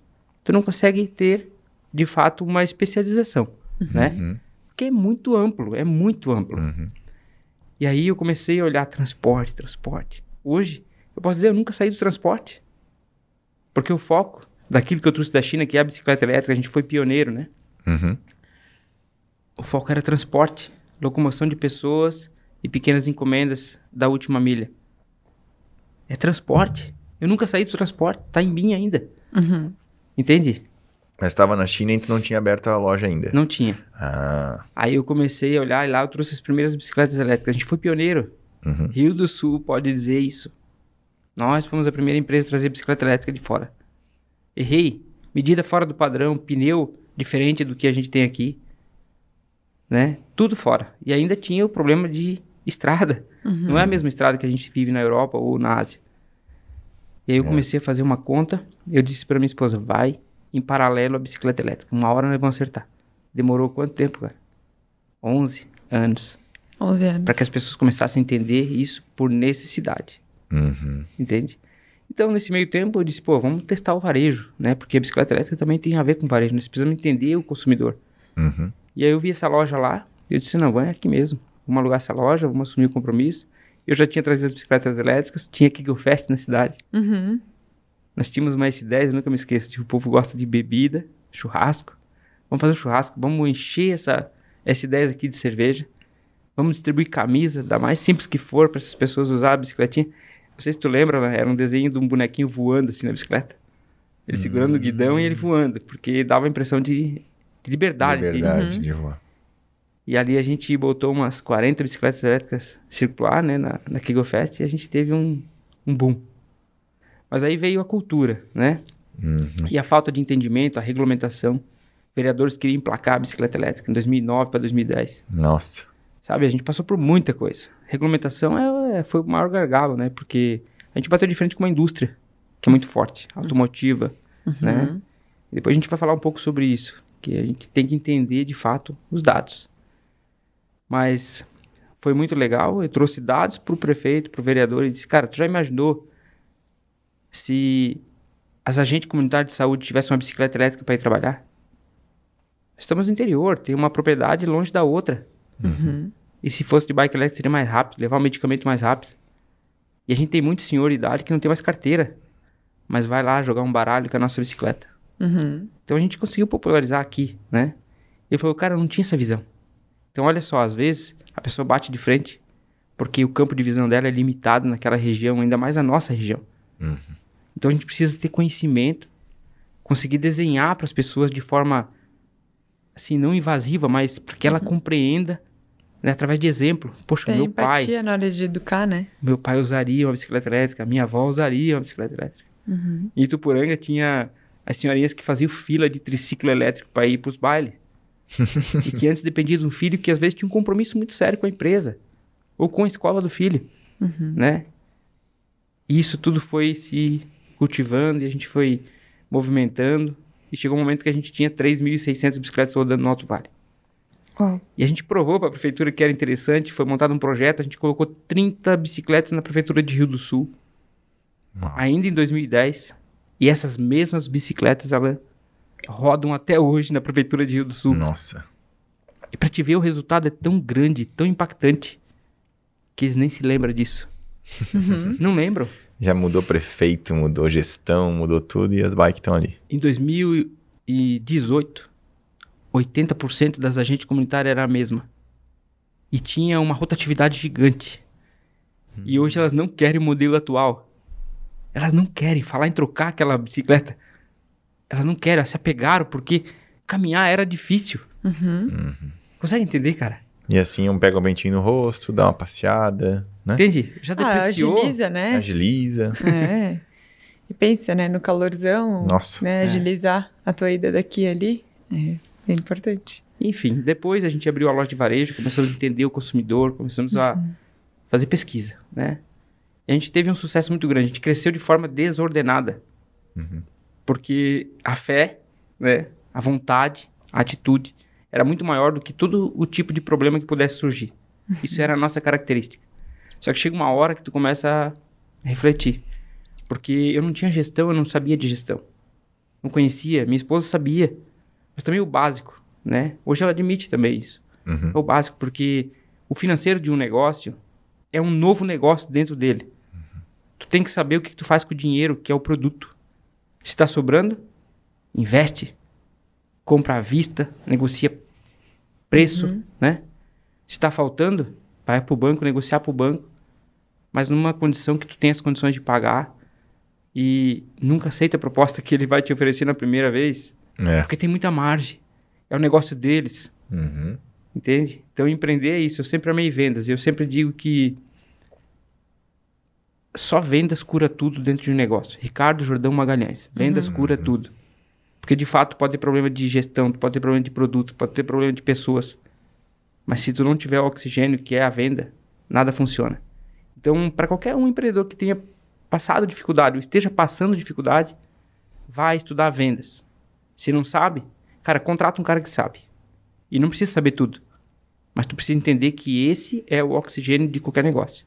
tu não consegue ter, de fato, uma especialização, né? Porque é muito amplo, é muito amplo. uhum. E aí eu comecei a olhar transporte, transporte. Hoje, eu posso dizer, eu nunca saí do transporte. Porque o foco daquilo que eu trouxe da China, que é a bicicleta elétrica, a gente foi pioneiro, né? Uhum. O foco era transporte, locomoção de pessoas e pequenas encomendas da última milha. É transporte. Eu nunca saí do transporte, tá em mim ainda. Uhum. Entende? Mas estava na China e tu não tinha aberto a loja ainda. Não tinha. Ah, Aí eu comecei a olhar e lá eu trouxe as primeiras bicicletas elétricas. A gente foi pioneiro. uhum. Rio do Sul pode dizer isso. Nós fomos a primeira empresa a trazer bicicleta elétrica de fora. Errei. Medida fora do padrão, pneu diferente do que a gente tem aqui. Né? Tudo fora. E ainda tinha o problema de estrada. Não é a mesma estrada que a gente vive na Europa ou na Ásia. E aí eu comecei a fazer uma conta. Eu disse para minha esposa: vai em paralelo à bicicleta elétrica. Uma hora nós vamos acertar. Demorou quanto tempo, cara? 11 anos. 11 anos. Para que as pessoas começassem a entender isso por necessidade. Uhum. Entende? Então, nesse meio tempo, eu disse, pô, vamos testar o varejo, né? Porque a bicicleta elétrica também tem a ver com varejo. Nós precisamos entender o consumidor. Uhum. E aí eu vi essa loja lá, eu disse, não, vai aqui mesmo. Vamos alugar essa loja, vamos assumir o compromisso. Eu já tinha trazido as bicicletas elétricas, tinha Kiggle Fest na cidade. Uhum. Nós tínhamos uma S10, eu nunca me esqueço. Tipo, o povo gosta de bebida, churrasco. Vamos fazer um churrasco, vamos encher essa S10 aqui de cerveja. Vamos distribuir camisa, da mais simples que for, para essas pessoas usar a bicicletinha. Não sei se tu lembra, né? era um desenho de um bonequinho voando assim na bicicleta. Ele segurando o guidão e ele voando, porque dava a impressão de, de liberdade. de- Liberdade de voar. e ali a gente botou umas 40 bicicletas elétricas circular, né, na, na Fest, e a gente teve um, um boom. Mas aí veio a cultura, né? Uhum. E a falta de entendimento, a regulamentação. Vereadores queriam emplacar a bicicleta elétrica em 2009 para 2010. Nossa. Sabe, a gente passou por muita coisa. Regulamentação é, é- foi o maior gargalo, né? Porque a gente bateu de frente com uma indústria que é muito forte, automotiva, né? E depois a gente vai falar um pouco sobre isso, que a gente tem que entender de fato os dados. Mas foi muito legal, eu trouxe dados para o prefeito, para o vereador e disse, cara, tu já imaginou se as agentes comunitárias de saúde tivessem uma bicicleta elétrica para ir trabalhar? Estamos no interior, tem uma propriedade longe da outra. Uhum. E se fosse de bike elétrica seria mais rápido, levar o medicamento mais rápido. E a gente tem muito senhor de idade que não tem mais carteira, mas vai lá jogar um baralho com a nossa bicicleta. Uhum. Então a gente conseguiu popularizar aqui, né? Ele falou, cara, eu não tinha essa visão. Então olha só, às vezes a pessoa bate de frente porque o campo de visão dela é limitado naquela região, ainda mais a nossa região. Uhum. Então a gente precisa ter conhecimento, conseguir desenhar para as pessoas de forma assim não invasiva, mas para que ela compreenda né, através de exemplo. Poxa, Tem meu pai, empatia na hora de educar, né? meu pai usaria uma bicicleta elétrica, minha avó usaria uma bicicleta elétrica. Uhum. Em Ituporanga tinha as senhorinhas que faziam fila de triciclo elétrico para ir para os bailes. e que antes dependia de um filho que às vezes tinha um compromisso muito sério com a empresa ou com a escola do filho, Uhum. né? E isso tudo foi se cultivando e a gente foi movimentando e chegou um momento que a gente tinha 3.600 bicicletas rodando no Alto Vale. Uau. E a gente provou para a prefeitura que era interessante, foi montado um projeto, a gente colocou 30 bicicletas na prefeitura de Rio do Sul, Uau. ainda em 2010. E essas mesmas bicicletas, elas rodam até hoje na prefeitura de Rio do Sul. Nossa. E para te ver, o resultado é tão grande, tão impactante, que eles nem se lembram disso. Uhum. Não lembram? Já mudou prefeito, mudou gestão, mudou tudo e as bikes estão ali. Em 2018, 80% das agentes comunitárias era a mesma. E tinha uma rotatividade gigante. E hoje elas não querem o modelo atual. Elas não querem falar em trocar aquela bicicleta. Elas não querem, elas se apegaram porque caminhar era difícil. Uhum. Consegue entender, cara? E assim, um pega o bentinho no rosto, dá uma passeada, né? Entende? Já Ah, depreciou. agiliza, né? Agiliza. É. E pensa, né? No calorzão, Nossa. né? É. Agilizar a tua ida daqui e ali. É, é importante. Enfim, depois a gente abriu a loja de varejo, começamos a entender o consumidor, começamos a fazer pesquisa, né? E a gente teve um sucesso muito grande. A gente cresceu de forma desordenada. Uhum. Porque a fé, né, a vontade, a atitude era muito maior do que todo o tipo de problema que pudesse surgir. Isso era a nossa característica. Só que chega uma hora que tu começa a refletir. Porque eu não tinha gestão, eu não sabia de gestão. Não conhecia, minha esposa sabia. Mas também o básico, né? Hoje ela admite também isso. Uhum. É o básico, porque o financeiro de um negócio é um novo negócio dentro dele. Tu tem que saber o que tu faz com o dinheiro, que é o produto. Se está sobrando, investe. Compra à vista, negocia preço, né? Se está faltando, vai para o banco, negociar para o banco. Mas numa condição que tu tenha as condições de pagar e nunca aceita a proposta que ele vai te oferecer na primeira vez, É. porque tem muita margem. É o negócio deles. Uhum. Entende? Então, empreender é isso. Eu sempre amei vendas. Eu sempre digo que só vendas cura tudo dentro de um negócio. Ricardo Jordão Magalhães. Vendas cura tudo. Porque, de fato, pode ter problema de gestão, pode ter problema de produto, pode ter problema de pessoas. Mas se tu não tiver o oxigênio, que é a venda, nada funciona. Então, para qualquer um empreendedor que tenha passado dificuldade ou esteja passando dificuldade, vai estudar vendas. Se não sabe, cara, contrata um cara que sabe. E não precisa saber tudo. Mas tu precisa entender que esse é o oxigênio de qualquer negócio.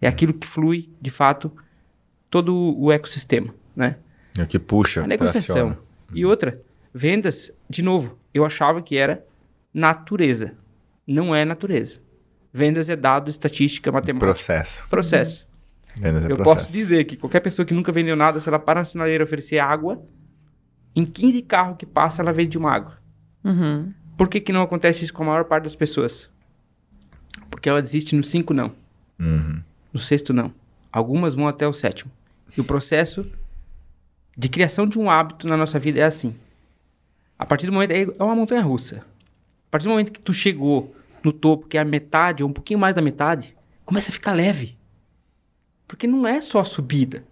É aquilo que flui, de fato, todo o ecossistema, né? É o que puxa. A negociação. traciona. E outra, vendas, de novo, eu achava que era natureza. Não é natureza. Vendas é dado, estatística, matemática. Processo. Processo. Vendas é eu processo. posso dizer que qualquer pessoa que nunca vendeu nada, se ela para na sinaleira e oferecer água, em 15 carros que passa, ela vende uma água. Uhum. Por que, que não acontece isso com a maior parte das pessoas? Porque ela desiste no 5 não. Uhum. No sexto, não. Algumas vão até o sétimo. E o processo de criação de um hábito na nossa vida é assim. A partir do momento. É é uma montanha russa. A partir do momento que tu chegou no topo, que é a metade, ou um pouquinho mais da metade, começa a ficar leve. Porque não é só subida.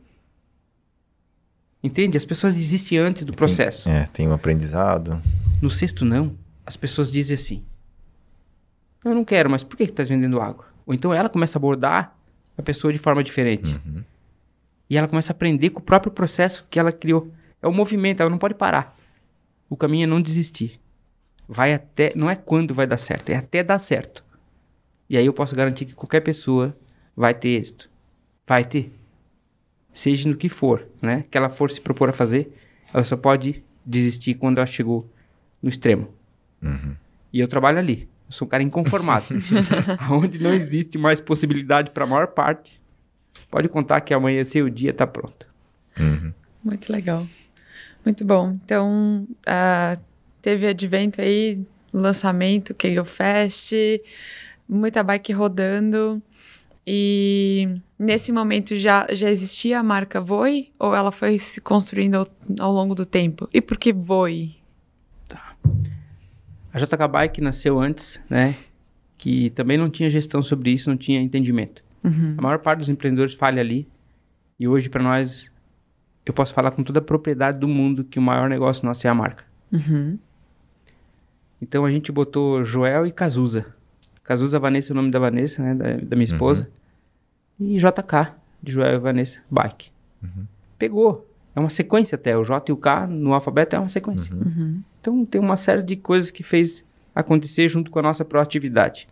Entende? As pessoas desistem antes do processo. É, tem um aprendizado. No sexto, não. As pessoas dizem assim: Eu não quero, mas por que, que tu estás vendendo água? Ou então ela começa a abordar a pessoa de forma diferente. E ela começa a aprender com o próprio processo que ela criou. É o movimento, ela não pode parar. O caminho é não desistir. Vai até. Não é quando vai dar certo, é até dar certo. E aí eu posso garantir que qualquer pessoa vai ter êxito. Vai ter. Seja no que for, né? Que ela for se propor a fazer, ela só pode desistir quando ela chegou no extremo. E eu trabalho ali. Eu sou um cara inconformado. Onde não existe mais possibilidade para a maior parte, pode contar que amanhã seu dia tá pronto. Muito legal. Muito bom. Então, ah, teve advento aí, lançamento, Kegel Fest, muita bike rodando. E nesse momento já, já existia a marca Voi ou ela foi se construindo ao, ao longo do tempo? E por que Voi? A JK Bike nasceu antes, né? Que também não tinha gestão sobre isso, não tinha entendimento. A maior parte dos empreendedores falha ali. E hoje, para nós, eu posso falar com toda a propriedade do mundo que o maior negócio nosso é a marca. Uhum. Então a gente botou Joel e Cazuza. Cazuza Vanessa é o nome da Vanessa, né? Da, da minha esposa. E JK, de Joel e Vanessa, Bike. Pegou. É uma sequência até. O J e o K no alfabeto é uma sequência. Então tem uma série de coisas que fez acontecer junto com a nossa proatividade.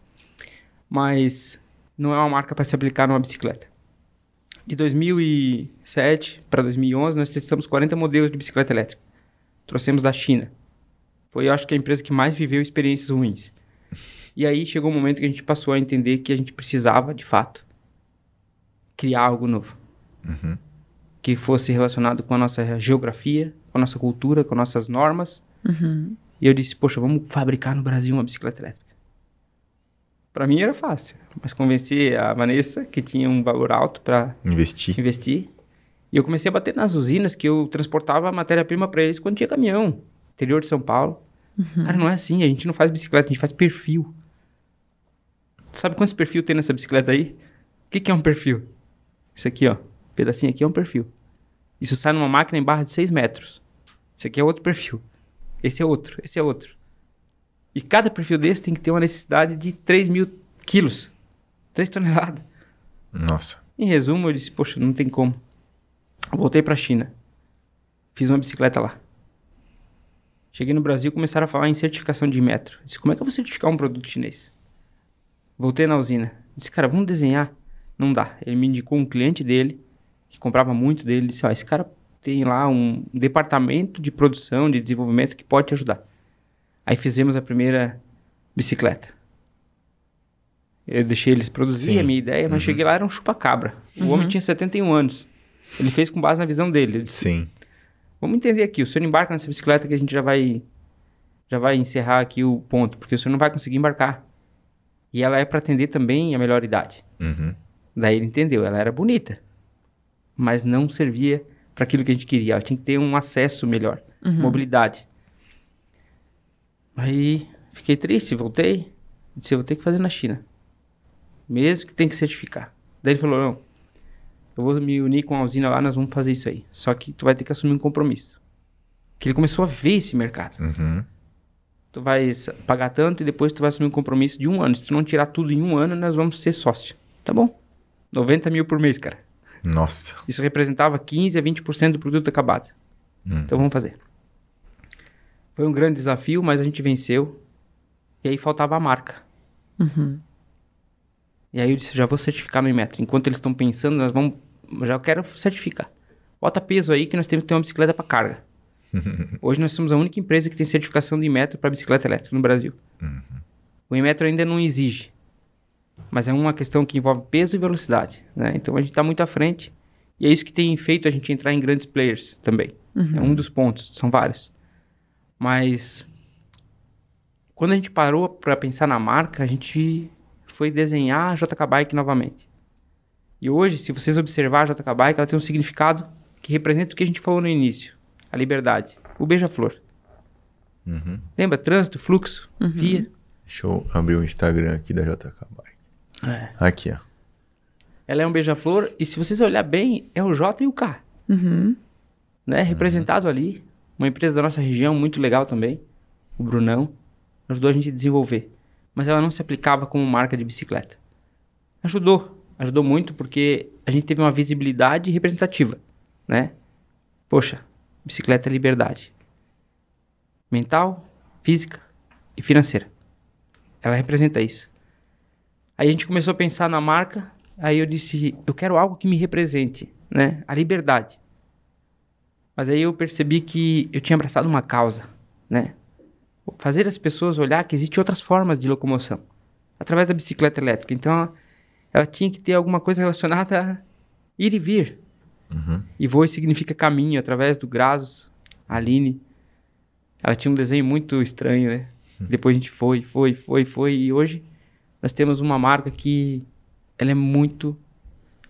Mas não é uma marca para se aplicar numa bicicleta. De 2007 para 2011, nós testamos 40 modelos de bicicleta elétrica. Trouxemos da China. Foi, eu acho que a empresa que mais viveu experiências ruins. E aí chegou um momento que a gente passou a entender que a gente precisava, de fato, criar algo novo. Que fosse relacionado com a nossa geografia, com a nossa cultura, com nossas normas. E eu disse, poxa, vamos fabricar no Brasil uma bicicleta elétrica. Para mim era fácil, mas convenci a Vanessa, que tinha um valor alto para Investir. investir. E eu comecei a bater nas usinas que eu transportava a matéria-prima para eles quando tinha caminhão. Interior de São Paulo. Cara, não é assim. A gente não faz bicicleta, a gente faz perfil. Sabe quantos perfil tem nessa bicicleta aí? O que, que é um perfil? Isso aqui, ó. Um pedacinho aqui é um perfil. Isso sai numa máquina em barra de 6 metros. Isso aqui é outro perfil. Esse é outro, esse é outro. E cada perfil desse tem que ter uma necessidade de 3 mil quilos. 3 toneladas. Nossa. Em resumo, eu disse, poxa, não tem como. Voltei pra China. Fiz uma bicicleta lá. Cheguei no Brasil e começaram a falar em certificação de metro. Eu disse, como é que eu vou certificar um produto chinês? Voltei na usina. Disse, cara, vamos desenhar. Não dá. Ele me indicou um cliente dele, que comprava muito dele. Disse, ó, esse cara tem lá um departamento de produção, de desenvolvimento que pode te ajudar. Aí fizemos a primeira bicicleta. Eu deixei eles produzir Sim. a minha ideia, mas Uhum. cheguei lá, era um chupa-cabra. O homem tinha 71 anos. Ele fez com base na visão dele. Ele disse, Sim. Vamos entender aqui, o senhor embarca nessa bicicleta que a gente já vai já vai encerrar aqui o ponto, porque o senhor não vai conseguir embarcar. E ela é para atender também a melhor idade. Uhum. Daí ele entendeu, ela era bonita, mas não servia para aquilo que a gente queria. Ela tinha que ter um acesso melhor, mobilidade. Aí fiquei triste, voltei, disse eu vou ter que fazer na China, mesmo que tem que certificar. Daí ele falou não, eu vou me unir com a usina lá, nós vamos fazer isso aí. Só que tu vai ter que assumir um compromisso. Que ele começou a ver esse mercado. Uhum. Tu vai pagar tanto e depois tu vai assumir um compromisso de um ano. Se tu não tirar tudo em um ano, nós vamos ser sócio. Tá bom. 90 mil por mês, cara. Nossa. Isso representava 15 a 20% do produto acabado. Hum. Então vamos fazer. Foi um grande desafio, mas a gente venceu. E aí faltava a marca. E aí eu disse, já vou certificar no Inmetro. Enquanto eles estão pensando, nós vamos... Já quero certificar. Bota peso aí que nós temos que ter uma bicicleta para carga. Hoje nós somos a única empresa que tem certificação do Inmetro para bicicleta elétrica no Brasil. O Inmetro ainda não exige. Mas é uma questão que envolve peso e velocidade. Né? Então a gente está muito à frente. E é isso que tem feito a gente entrar em grandes players também. É um dos pontos, são vários. Mas quando a gente parou para pensar na marca, a gente foi desenhar a JK Bike novamente. E hoje, se vocês observar a JK Bike, ela tem um significado que representa o que a gente falou no início. A liberdade. O beija-flor. Uhum. Lembra? Trânsito, fluxo, via. Deixa eu abrir o Instagram aqui da JK Bike. É. Aqui, ó. Ela é um beija-flor e se vocês olhar bem, é o J e o K. Uhum. né? Representado ali. Uma empresa da nossa região muito legal também. O Brunão. Ajudou a gente a desenvolver. Mas ela não se aplicava como marca de bicicleta. Ajudou. Ajudou muito porque a gente teve uma visibilidade representativa, né? Poxa, bicicleta é liberdade. Mental, física e financeira. Ela representa isso. Aí a gente começou a pensar na marca. Aí eu disse, eu quero algo que me represente, né? A liberdade. Mas aí eu percebi que eu tinha abraçado uma causa, né? Fazer as pessoas olhar que existem outras formas de locomoção. Através da bicicleta elétrica. Então, ela, ela tinha que ter alguma coisa relacionada a ir e vir. Uhum. E voe significa caminho, através do Grazos, a Aline. Ela tinha um desenho muito estranho, né? Depois a gente foi, foi, foi, foi. E hoje nós temos uma marca que ela é muito,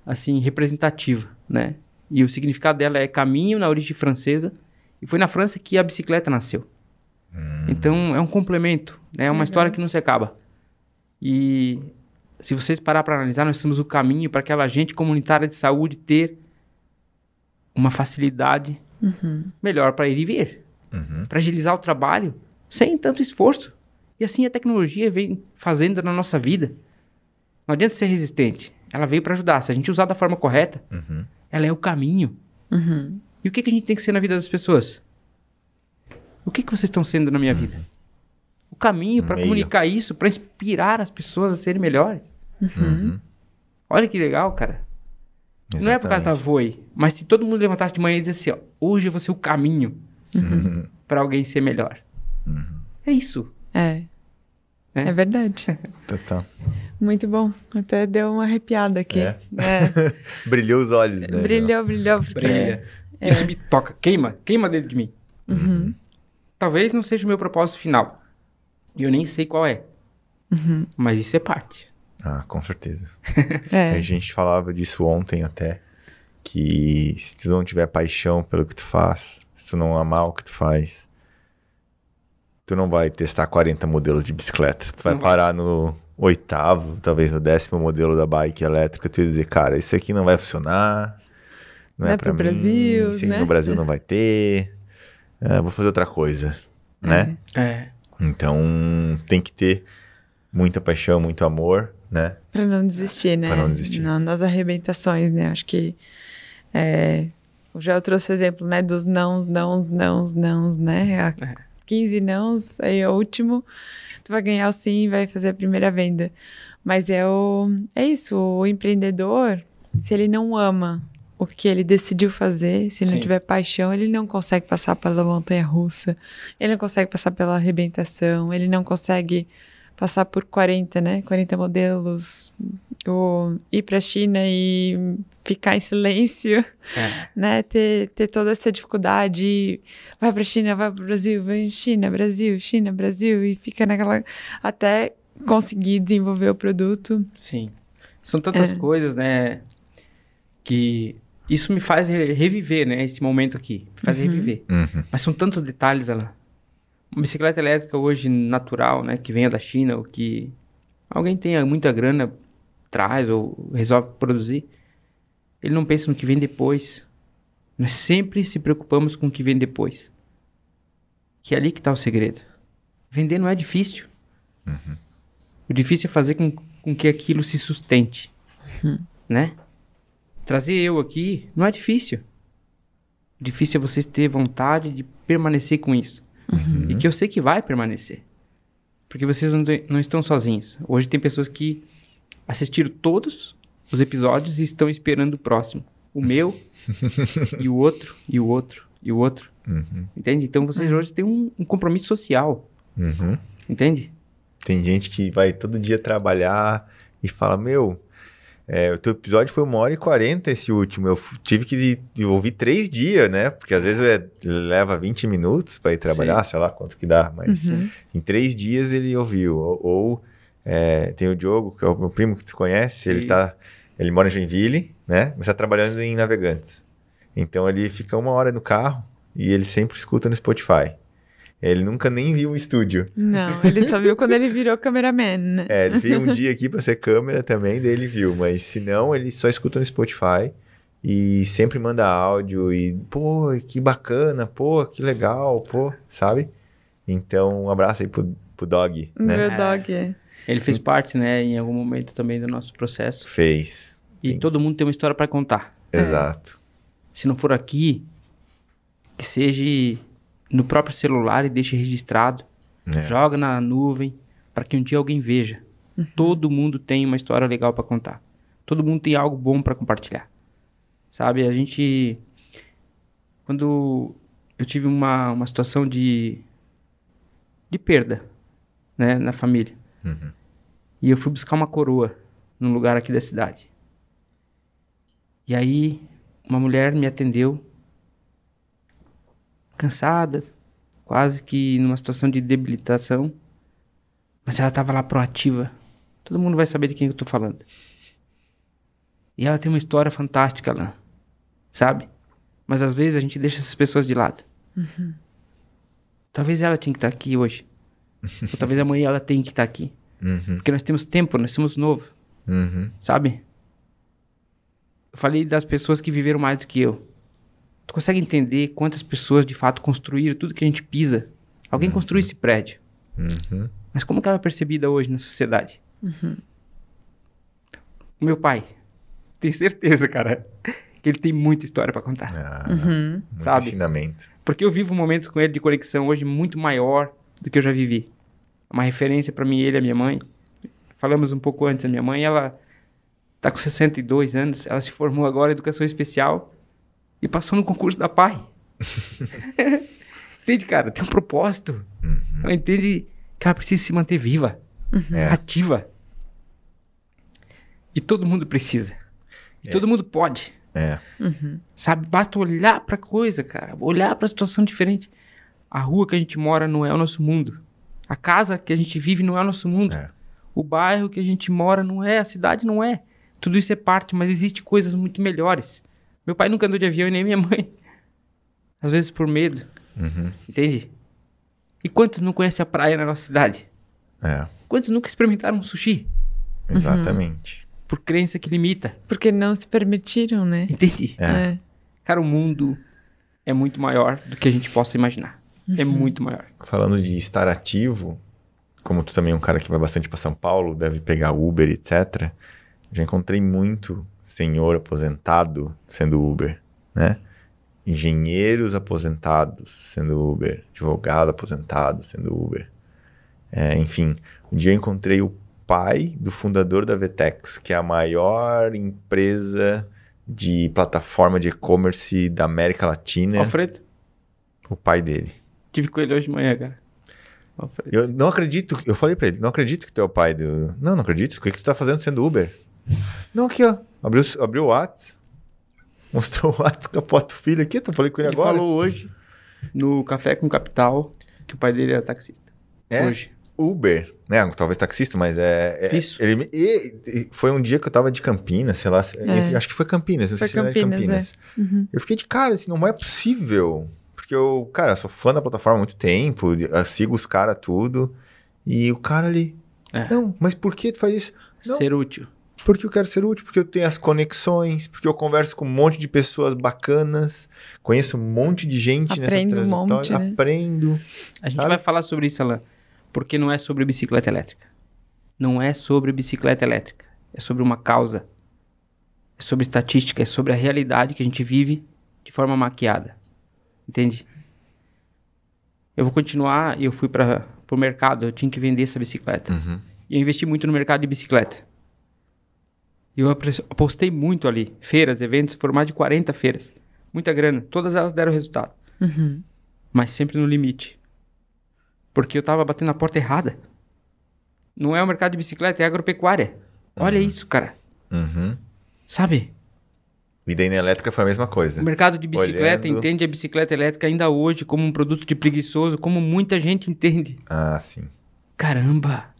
assim, representativa, né? E o significado dela é caminho na origem francesa. E foi na França que a bicicleta nasceu. Então é um complemento, né? É uma Legal. história que não se acaba. E se vocês parar para analisar, nós temos o caminho para aquela gente comunitária de saúde ter uma facilidade melhor para ir e vir, Uhum. para agilizar o trabalho sem tanto esforço. E assim a tecnologia vem fazendo na nossa vida. Não adianta ser resistente. Ela veio para ajudar. Se a gente usar da forma correta, Uhum. ela é o caminho. Uhum. E o que, que a gente tem que ser na vida das pessoas? O que, que vocês estão sendo na minha vida? O caminho para comunicar isso, para inspirar as pessoas a serem melhores. Uhum. Olha que legal, cara. Não é por causa da Voe, mas se todo mundo levantasse de manhã e dissesse assim, ó, hoje eu vou ser o caminho Uhum. para alguém ser melhor. É isso. É. É? É verdade. Total. Muito bom. Até deu uma arrepiada aqui. É? É. Brilhou os olhos, né? Brilhou, brilhou. Porque... Brilha. Isso me toca, queima, queima dentro de mim. Uhum. Talvez não seja o meu propósito final. E eu nem sei qual é. Uhum. Mas isso é parte. Ah, com certeza. É. A gente falava disso ontem até. Que se tu não tiver paixão pelo que tu faz, se tu não amar o que tu faz, tu não vai testar 40 modelos de bicicleta. Tu vai Não vai. parar no oitavo, talvez no décimo modelo da bike elétrica, tu vai dizer, cara, isso aqui não vai funcionar. Não, Não é é pra pro mim, Brasil, isso aqui né? no Brasil não vai ter. É, vou fazer outra coisa, né? É. Então tem que ter muita paixão, muito amor, né? Pra não desistir, né? Pra não desistir. Na- nas arrebentações, né? Acho que. É, já eu trouxe o exemplo, né? Dos nãos, nãos, nãos, nãos, né? A É. 15 nãos, aí o último, tu vai ganhar o sim e vai fazer a primeira venda. Mas é, o, é isso, o empreendedor, se ele não ama o que ele decidiu fazer, se não Sim. tiver paixão, ele não consegue passar pela montanha russa, ele não consegue passar pela arrebentação, ele não consegue passar por 40, né? 40 modelos, ou ir para a China e ficar em silêncio, É. né? Ter, ter toda essa dificuldade, vai para a China, vai para o Brasil, vai China, Brasil, China, Brasil, e fica naquela até conseguir desenvolver o produto. Sim. São tantas É. coisas, né? Que isso me faz re- reviver, né? Esse momento aqui. Me faz Uhum. reviver. Uhum. Mas são tantos detalhes, Alan. Uma bicicleta elétrica hoje natural, né? Que venha da China ou que alguém tenha muita grana, traz ou resolve produzir. Ele não pensa no que vem depois. Nós sempre se preocupamos com o que vem depois. Que é ali que está o segredo. Vender não é difícil. O difícil é fazer com, com que aquilo se sustente. Né? Trazer eu aqui não é difícil. O difícil é você ter vontade de permanecer com isso. E que eu sei que vai permanecer. Porque vocês não, não estão sozinhos. Hoje tem pessoas que assistiram todos os episódios e estão esperando o próximo. O meu, e o outro, e o outro, e o outro. Uhum. Entende? Então vocês hoje têm um, um compromisso social. Uhum. Entende? Tem gente que vai todo dia trabalhar e fala, meu, é, o teu episódio foi uma hora e quarenta esse último. Eu tive que ouvir três dias, né? Porque às vezes é- leva 20 minutos para ir trabalhar, sei lá quanto que dá, mas Uhum. em três dias ele ouviu. Ou, ou, é, tem o Diogo, que é o meu primo que tu conhece, ele Sim. tá. Ele mora em Joinville, né? Mas tá trabalhando em Navegantes. Então ele fica uma hora no carro e ele sempre escuta no Spotify. Ele nunca nem viu o estúdio. Não, ele só viu quando ele virou cameraman, né? É, ele veio um dia aqui pra ser câmera também, daí ele viu, mas se não, ele só escuta no Spotify e sempre manda áudio e, pô, que bacana, pô, que legal, pô, sabe? Então, um abraço aí pro, pro Dog, né? Meu É. dog é. Ele fez parte, né, em algum momento também do nosso processo. Fez. E Sim. todo mundo tem uma história para contar. Exato. Se não for aqui, que seja no próprio celular e deixe registrado. É. Joga na nuvem para que um dia alguém veja. Todo mundo tem uma história legal para contar. Todo mundo tem algo bom para compartilhar. Sabe, a gente quando eu tive uma, uma situação de de perda, né, na família. Uhum. E eu fui buscar uma coroa num lugar aqui da cidade. E aí, uma mulher me atendeu, cansada, quase que numa situação de debilitação, mas ela estava lá proativa. Todo mundo vai saber de quem eu tô falando. E ela tem uma história fantástica lá, sabe? Mas às vezes a gente deixa essas pessoas de lado. Talvez ela tinha que estar aqui hoje. Ou talvez amanhã ela tenha que estar aqui. Uhum. Porque nós temos tempo, nós somos novos, Uhum. sabe? Eu falei das pessoas que viveram mais do que eu. Tu consegue entender quantas pessoas de fato construíram tudo que a gente pisa? Alguém construiu esse prédio. Uhum. Mas como que ela é percebida hoje na sociedade? O meu pai. Tenho certeza, cara, que ele tem muita história pra contar. Ah, Uhum. muito Sabe? ensinamento. Porque eu vivo um momento com ele de conexão hoje muito maior do que eu já vivi. Uma referência pra mim, ele e a minha mãe. Falamos um pouco antes, a minha mãe, ela tá com 62 anos, ela se formou agora em educação especial e passou no concurso da PAI. entende, cara? Tem um propósito. Ela entende que ela precisa se manter viva, É. ativa. E todo mundo precisa. E É. todo mundo pode. É. Sabe? Basta olhar pra coisa, cara. Olhar pra situação diferente. A rua que a gente mora não é o nosso mundo. A casa que a gente vive não é o nosso mundo. É. O bairro que a gente mora não é, a cidade não é. Tudo isso é parte, mas existe coisas muito melhores. Meu pai nunca andou de avião e nem minha mãe. Às vezes por medo, Uhum. entende? E quantos não conhecem a praia na nossa cidade? É. Quantos nunca experimentaram um sushi? Exatamente. Por crença que limita, Porque não se permitiram, né? entende? É. É. Cara, o mundo é muito maior do que a gente possa imaginar. É muito maior. Falando de estar ativo, como tu também é um cara que vai bastante para São Paulo, deve pegar Uber, etc. Já encontrei muito senhor aposentado sendo Uber, né? Engenheiros aposentados sendo Uber, advogado aposentado sendo Uber. É, enfim, um dia eu encontrei o pai do fundador da Vetex, que é a maior empresa de plataforma de e-commerce da América Latina. Alfredo, O pai dele. tive com ele hoje de manhã, cara. Alfredo. Eu não acredito, eu falei pra ele, não acredito que tu é o pai do. Não, não acredito. O que, que tu tá fazendo sendo Uber? Não, aqui, ó. Abriu, abriu o Whats. Mostrou o Whats com a foto do filho aqui. Eu falei com ele, Ele agora. falou hoje, no Café com Capital, que o pai dele era taxista. É, Hoje. Uber, né? Talvez taxista, mas é. é- Isso. Ele, e- e foi um dia que eu tava de Campinas, sei lá. É. Acho que foi Campinas, não Foi sei se era de Campinas, Campinas. Uhum. Eu fiquei de cara, assim, não é possível. Porque eu, cara, sou fã da plataforma há muito tempo, eu sigo os caras tudo. E o cara ali. É. Não, mas por que tu faz isso? Não. Ser útil. Porque eu quero ser útil, porque eu tenho as conexões, porque eu converso com um monte de pessoas bacanas, conheço um monte de gente Aprendo um nessa trajetória, monte, né? aprendo. A gente Sabe? vai falar sobre isso, Alan, porque não é sobre bicicleta elétrica. Não é sobre bicicleta elétrica. É sobre uma causa. É sobre estatística, é sobre a realidade que a gente vive de forma maquiada. Entende? Eu vou continuar e eu fui para o mercado, eu tinha que vender essa bicicleta. Uhum. E eu investi muito no mercado de bicicleta. Eu apostei muito ali. Feiras, eventos, foram mais de 40 feiras. Muita grana. Todas elas deram resultado. Uhum. Mas sempre no limite. Porque eu tava batendo na porta errada. Não é o mercado de bicicleta, é agropecuária. Olha isso, cara. Uhum. Sabe? E daí na elétrica foi a mesma coisa. O mercado de bicicleta Olhando. entende a bicicleta elétrica ainda hoje como um produto de preguiçoso, como muita gente entende. Ah, sim. Caramba!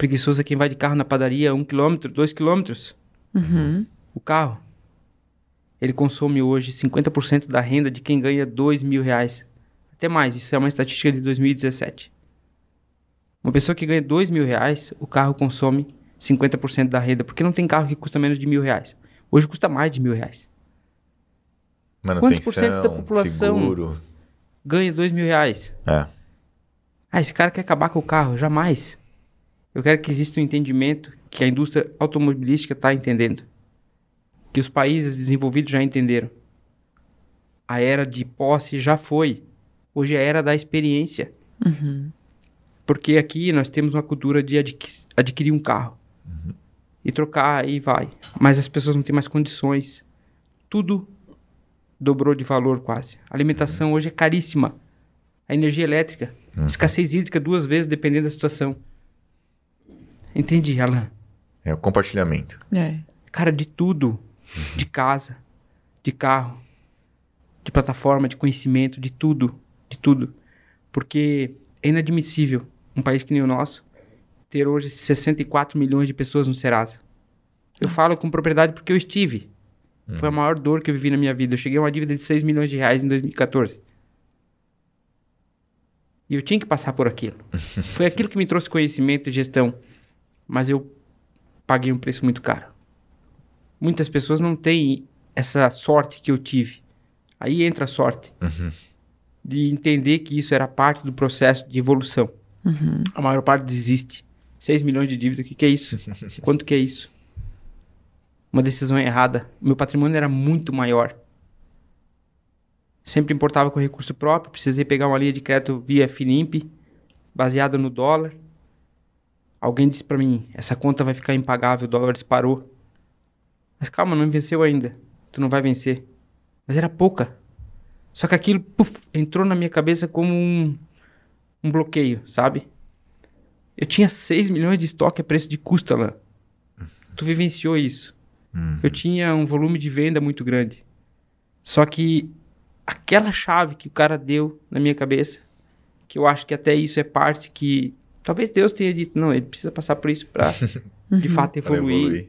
Preguiçoso é quem vai de carro na padaria um quilômetro, dois quilômetros. Uhum. O carro, ele consome hoje 50% da renda de quem ganha dois mil reais. Até mais, isso é uma estatística de 2017. Uma pessoa que ganha dois mil reais, o carro consome 50% da renda, porque não tem carro que custa menos de mil reais. Hoje custa mais de mil reais. Manutenção, por cento da população? seguro. Ganha dois mil reais. É. Ah, esse cara quer acabar com o carro? Jamais. Eu quero que exista um entendimento que a indústria automobilística está entendendo. Que os países desenvolvidos já entenderam. A era de posse já foi. Hoje é a era da experiência. Uhum. Porque aqui nós temos uma cultura de adqui- adquirir um carro. E trocar, e vai. Mas as pessoas não têm mais condições. Tudo dobrou de valor quase. A alimentação hoje é caríssima. A energia elétrica. Escassez hídrica duas vezes, dependendo da situação. Entendi, Alan. É o compartilhamento. É. Cara, de tudo. De casa, de carro, de plataforma, de conhecimento, de tudo. De tudo. Porque é inadmissível um país que nem o nosso ter hoje 64 milhões de pessoas no Serasa. Eu falo com propriedade porque eu estive. Foi a maior dor que eu vivi na minha vida. Eu cheguei a uma dívida de 6 milhões de reais em 2014. E eu tinha que passar por aquilo. Foi aquilo que me trouxe conhecimento e gestão. Mas eu paguei um preço muito caro. Muitas pessoas não têm essa sorte que eu tive. Aí entra a sorte de entender que isso era parte do processo de evolução. Uhum. A maior parte desiste. 6 milhões de dívida, o que, que é isso? Quanto que é isso? Uma decisão errada. Meu patrimônio era muito maior. Sempre importava com recurso próprio, precisei pegar uma linha de crédito via Finimp, baseada no dólar. Alguém disse para mim, essa conta vai ficar impagável, o dólar disparou. Mas calma, não venceu ainda. Tu não vai vencer. Mas era pouca. Só que aquilo puf, entrou na minha cabeça como um, um bloqueio, sabe? Eu tinha 6 milhões de estoque a preço de custo, Alan. Tu vivenciou isso. Eu tinha um volume de venda muito grande. Só que aquela chave que o cara deu na minha cabeça, que eu acho que até isso é parte que talvez Deus tenha dito, não, ele precisa passar por isso para de fato evoluir, evoluir.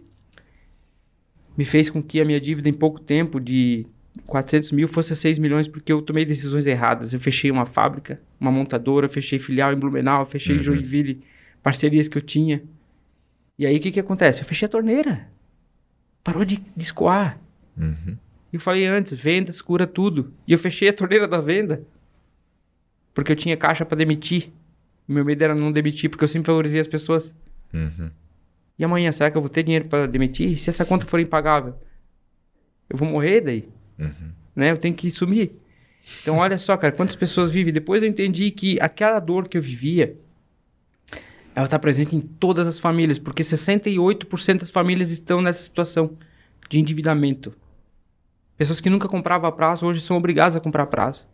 me fez com que a minha dívida em pouco tempo de 400 mil fosse a 6 milhões porque eu tomei decisões erradas. Eu fechei uma fábrica, uma montadora, fechei filial em Blumenau, fechei em Joinville, parcerias que eu tinha. E aí o que que acontece? Eu fechei a torneira. Parou de, de escoar. Uhum. E eu falei antes, vendas cura tudo. E eu fechei a torneira da venda. Porque eu tinha caixa para demitir. E meu medo era não demitir, porque eu sempre valorizei as pessoas. Uhum. E amanhã, será que eu vou ter dinheiro para demitir? E se essa conta for impagável? Eu vou morrer daí? Uhum. Né? Eu tenho que sumir. Então, olha só, cara, quantas pessoas vivem. Depois eu entendi que aquela dor que eu vivia ela está presente em todas as famílias, porque 68% das famílias estão nessa situação de endividamento. Pessoas que nunca compravam a prazo hoje são obrigadas a comprar a prazo.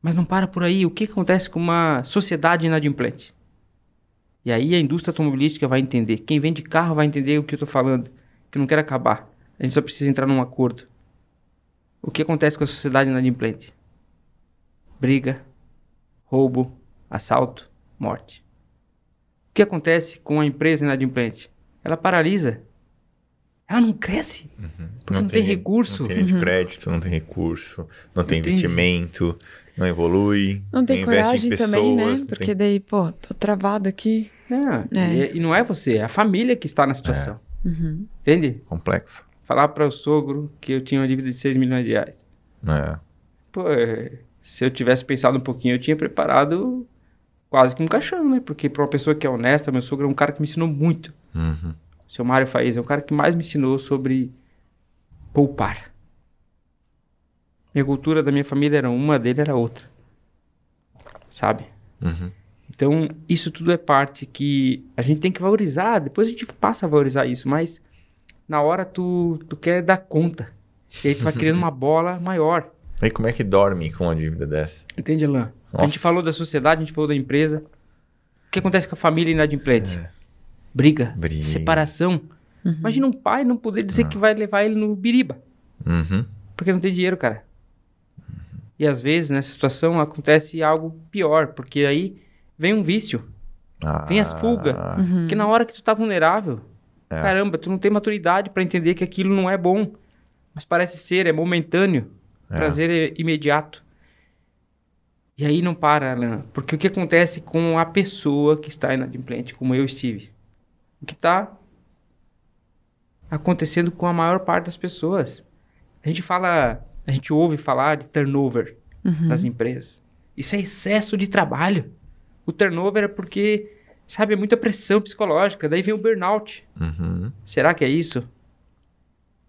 Mas não para por aí. O que acontece com uma sociedade inadimplente? E aí a indústria automobilística vai entender. Quem vende carro vai entender o que eu estou falando. Que eu não quero acabar. A gente só precisa entrar num acordo. O que acontece com a sociedade inadimplente? Briga, roubo, assalto, morte. O que acontece com a empresa inadimplente? Ela paralisa. Ela não cresce. Uhum. Porque não, tem, recurso. Não tem de crédito, não tem recurso, não tem investimento, não evolui. Não tem coragem também, né? pessoas, não Porque tem- daí, pô, tô travado aqui. Ah, É. e, e não é você, é a família que está na situação. Uhum. Entende? Complexo. Falar para o sogro que eu tinha uma dívida de 6 milhões de reais. É. Pô, é, se eu tivesse pensado um pouquinho, eu tinha preparado quase que um caixão, né? Porque para uma pessoa que é honesta, meu sogro é um cara que me ensinou muito. Uhum. O seu Mário Faiz é um cara que mais me ensinou sobre poupar. Minha cultura da minha família era uma, dele era outra. Sabe? Uhum. Então, isso tudo é parte que a gente tem que valorizar. Depois a gente passa a valorizar isso, mas na hora tu, tu quer dar conta. E aí tu vai criando uma bola maior. E como é que dorme com uma dívida dessa? Entende, Alain? A gente falou da sociedade, a gente falou da empresa. O que acontece com a família inadimplente? Briga, Briga. separação. Imagina um pai não poder dizer que vai levar ele no biriba, Uhum. porque não tem dinheiro, cara. E às vezes nessa situação acontece algo pior, porque aí vem um vício. Vem as fugas. Ah, Porque na hora que tu tá vulnerável, É. caramba, tu não tem maturidade pra entender que aquilo não é bom. Mas parece ser, é momentâneo. É. Prazer é imediato. E aí não para, Alan. Porque o que acontece com a pessoa que está inadimplente, como eu estive? O que está acontecendo com a maior parte das pessoas? A gente fala, a gente ouve falar de turnover nas empresas. Isso é excesso de trabalho. O turnover é porque, sabe, é muita pressão psicológica. Daí vem o burnout. Uhum. Será que é isso?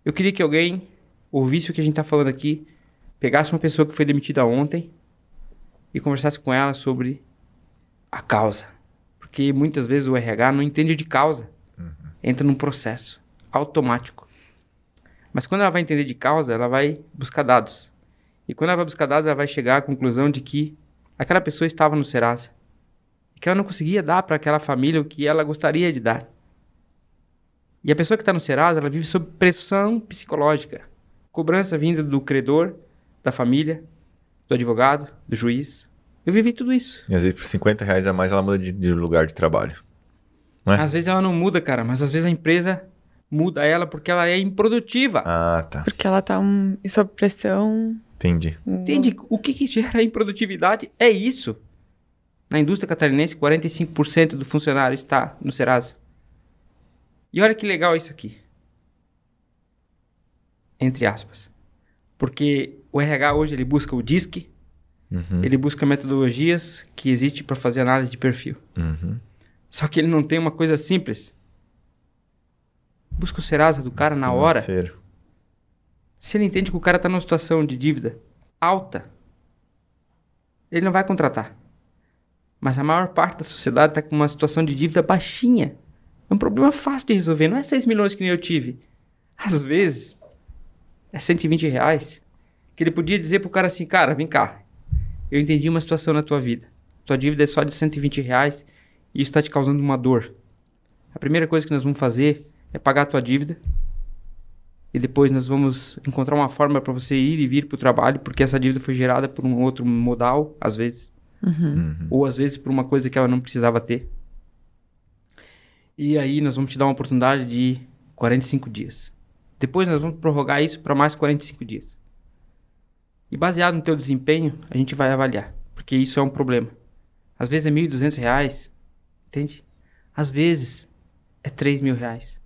Eu queria que alguém ouvisse o que a gente está falando aqui, pegasse uma pessoa que foi demitida ontem e conversasse com ela sobre a causa. Porque muitas vezes o RH não entende de causa. Entra num processo automático. Mas quando ela vai entender de causa, ela vai buscar dados. E quando ela vai buscar dados, ela vai chegar à conclusão de que aquela pessoa estava no Serasa. E que ela não conseguia dar para aquela família o que ela gostaria de dar. E a pessoa que está no Serasa, ela vive sob pressão psicológica. Cobrança vinda do credor, da família, do advogado, do juiz. Eu vivi tudo isso. E às vezes por 50 reais a mais ela muda de, de lugar de trabalho. Não é? Às vezes ela não muda, cara, mas às vezes a empresa muda ela porque ela é improdutiva. Ah, tá. Porque ela tá um, sob pressão. Entendi. Entende? O que, que gera improdutividade é isso. Na indústria catarinense, 45% do funcionário está no Serasa. E olha que legal isso aqui. Entre aspas. Porque o RH hoje ele busca o DISC, Uhum. ele busca metodologias que existem para fazer análise de perfil. Uhum. Só que ele não tem uma coisa simples. Busca o Serasa do cara na hora. Financeiro. Se ele entende que o cara tá numa situação de dívida alta, ele não vai contratar. Mas a maior parte da sociedade tá com uma situação de dívida baixinha. É um problema fácil de resolver. Não é 6 milhões que nem eu tive. Às vezes, é 120 reais. Que ele podia dizer pro cara assim, cara, vem cá. Eu entendi uma situação na tua vida. Tua dívida é só de 120 reais e isso está te causando uma dor. A primeira coisa que nós vamos fazer é pagar a tua dívida e depois nós vamos encontrar uma forma para você ir e vir para o trabalho, porque essa dívida foi gerada por um outro modal, às vezes, Uhum. ou às vezes por uma coisa que ela não precisava ter. E aí nós vamos te dar uma oportunidade de 45 dias. Depois nós vamos prorrogar isso para mais 45 dias. E baseado no teu desempenho, a gente vai avaliar, porque isso é um problema. Às vezes é 1.200 reais, entende? Às vezes é R$ mil reais.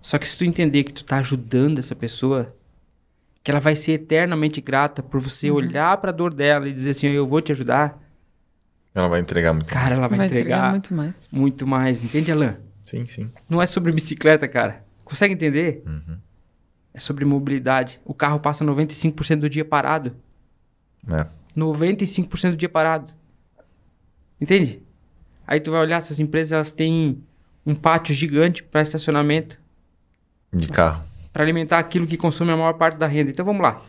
Só que se tu entender que tu tá ajudando essa pessoa, que ela vai ser eternamente grata por você olhar para a dor dela e dizer assim, eu vou te ajudar, Ela vai entregar muito. cara, ela vai, entregar, muito... muito mais. mais. Entende, Alan? Sim, sim. Não é sobre bicicleta, cara. Consegue entender? Uhum. É sobre mobilidade. O carro passa 95% do dia parado. É. 95% do dia parado. Entende? Aí tu vai olhar, essas empresas elas têm um pátio gigante para estacionamento, De carro. para alimentar aquilo que consome a maior parte da renda. Então vamos lá.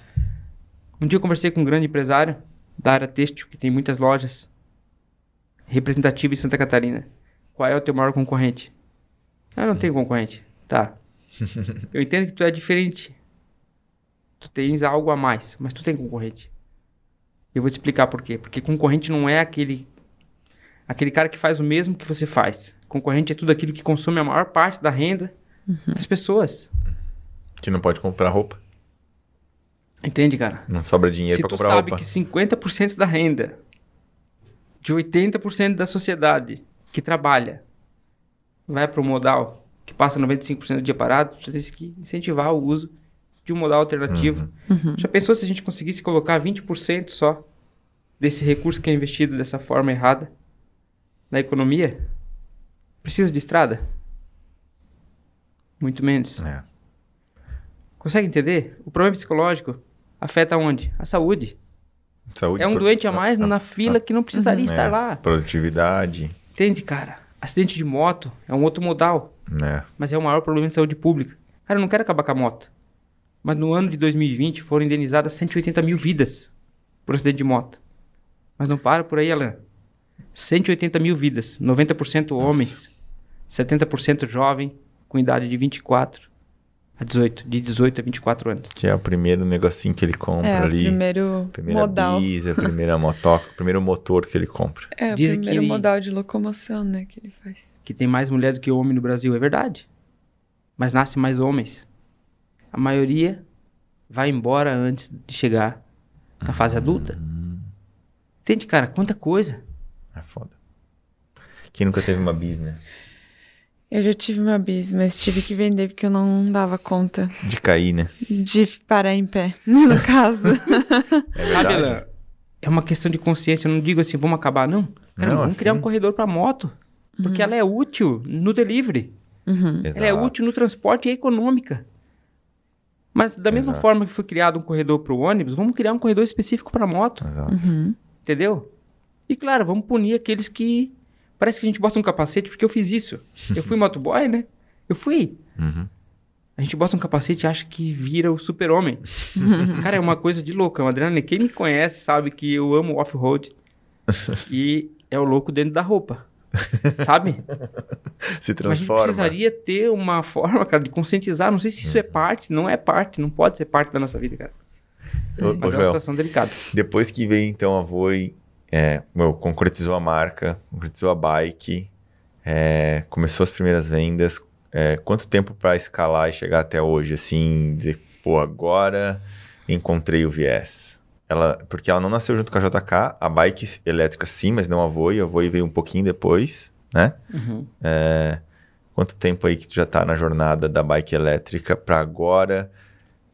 Um dia eu conversei com um grande empresário da área têxtil, que tem muitas lojas representativas em Santa Catarina. Qual é o teu maior concorrente? Ah, não tenho concorrente. Tá. Eu entendo que tu é diferente. Tu tens algo a mais, mas tu tem concorrente. Eu vou te explicar por quê. Porque concorrente não é aquele aquele cara que faz o mesmo que você faz. Concorrente é tudo aquilo que consome a maior parte da renda das pessoas. Que não pode comprar roupa. Entende, cara? Não sobra dinheiro Se pra tu comprar sabe roupa. que 50% da renda de 80% da sociedade que trabalha vai para o modal, que passa 95% do dia parado, você tem que incentivar o uso de um modal alternativo. Uhum. Já pensou se a gente conseguisse colocar 20% só desse recurso que é investido dessa forma errada na economia? Precisa de estrada? Muito menos. É. Consegue entender? O problema psicológico afeta onde? A saúde. Saúde, É um doente a mais a- na fila que não precisaria estar é, lá. Produtividade, Entende, cara? Acidente de moto é um outro modal, né? mas é o maior problema de saúde pública. Cara, eu não quero acabar com a moto. Mas no ano de 2020 foram indenizadas 180 mil vidas por acidente de moto. Mas não para por aí, Alan. 180 mil vidas, 90% homens, 70% jovem, com idade de 24 a 18, de 18 a 24 anos. Que é o primeiro negocinho que ele compra É, o ali. primeiro Primeira modal. bisa, primeira motoca, primeiro motor que ele compra. É, o que primeiro ele- modal de locomoção, né, que ele faz. que tem mais mulher do que homem no Brasil, é verdade. Mas nasce mais homens. A maioria vai embora antes de chegar na fase adulta. Entende, cara? Quanta coisa. É foda. Quem nunca teve uma bis, né? Eu já tive uma bis, mas tive que vender porque eu não dava conta De cair, né? de parar em pé, no caso. É verdade. É uma questão de consciência. Eu não digo assim, vamos acabar, não. Cara, Não, vamos criar um assim- corredor para moto. Porque ela é útil no delivery. Uhum. Ela é útil no transporte e é econômica. Mas da mesma Exato. forma que foi criado um corredor para o ônibus, vamos criar um corredor específico para moto. Exato. Uhum. Entendeu? E claro, vamos punir aqueles que. Parece que a gente bota um capacete, porque eu fiz isso. Eu fui motoboy, né? Eu fui. Uhum. A gente bota um capacete e acha que vira o super-homem. Cara, é uma coisa de louco. É uma adrenalina. Quem me conhece sabe que eu amo off-road. e é o louco dentro da roupa. Sabe? Se Mas a gente transforma. precisaria ter uma forma, cara, de conscientizar. Não sei se isso é parte, não é parte, não pode ser parte da nossa vida, cara. Ô, ô, Mas é uma Joel, situação delicada. Depois que veio, então, a Voi, é, meu, concretizou a marca, concretizou a bike, é, começou as primeiras vendas. é, quanto tempo para escalar e chegar até hoje, assim, dizer, pô, agora encontrei o viés? Ela, porque ela não nasceu junto com a JK, a bike elétrica sim, mas não a Voi. A Voi veio um pouquinho depois, né? Uhum. É, quanto tempo aí que tu já tá na jornada da bike elétrica para agora?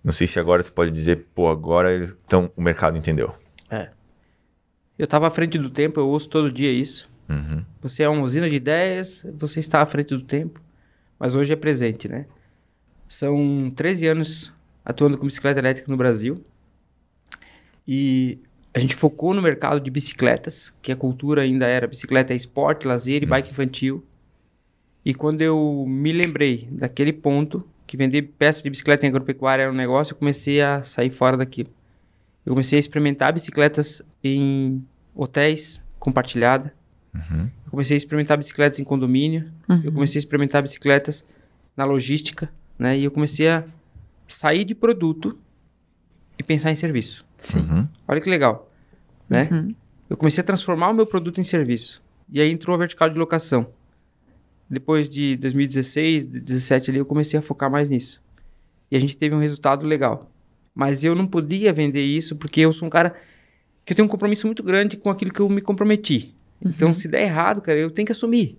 Não sei se agora tu pode dizer, pô, agora então o mercado entendeu. Eu tava à frente do tempo, eu ouço todo dia isso. Uhum. Você é uma usina de ideias, você está à frente do tempo, mas hoje é presente, né? São 13 anos atuando com bicicleta elétrica no Brasil. E a gente focou no mercado de bicicletas, que a cultura ainda era bicicleta é esporte, lazer e bike infantil. E quando eu me lembrei daquele ponto, que vender peça de bicicleta em agropecuária era um negócio, eu comecei a sair fora daquilo. Eu comecei a experimentar bicicletas em hotéis compartilhada. Uhum. Eu comecei a experimentar bicicletas em condomínio. Uhum. Eu comecei a experimentar bicicletas na logística, né? E eu comecei a sair de produto e pensar em serviço. Uhum. Olha que legal, né? Uhum. Eu comecei a transformar o meu produto em serviço. E aí entrou a vertical de locação. Depois de 2016, 2017 ali, eu comecei a focar mais nisso. E a gente teve um resultado legal. Mas eu não podia vender isso porque eu sou um cara que eu tenho um compromisso muito grande com aquilo que eu me comprometi. Então, se der errado, cara, eu tenho que assumir.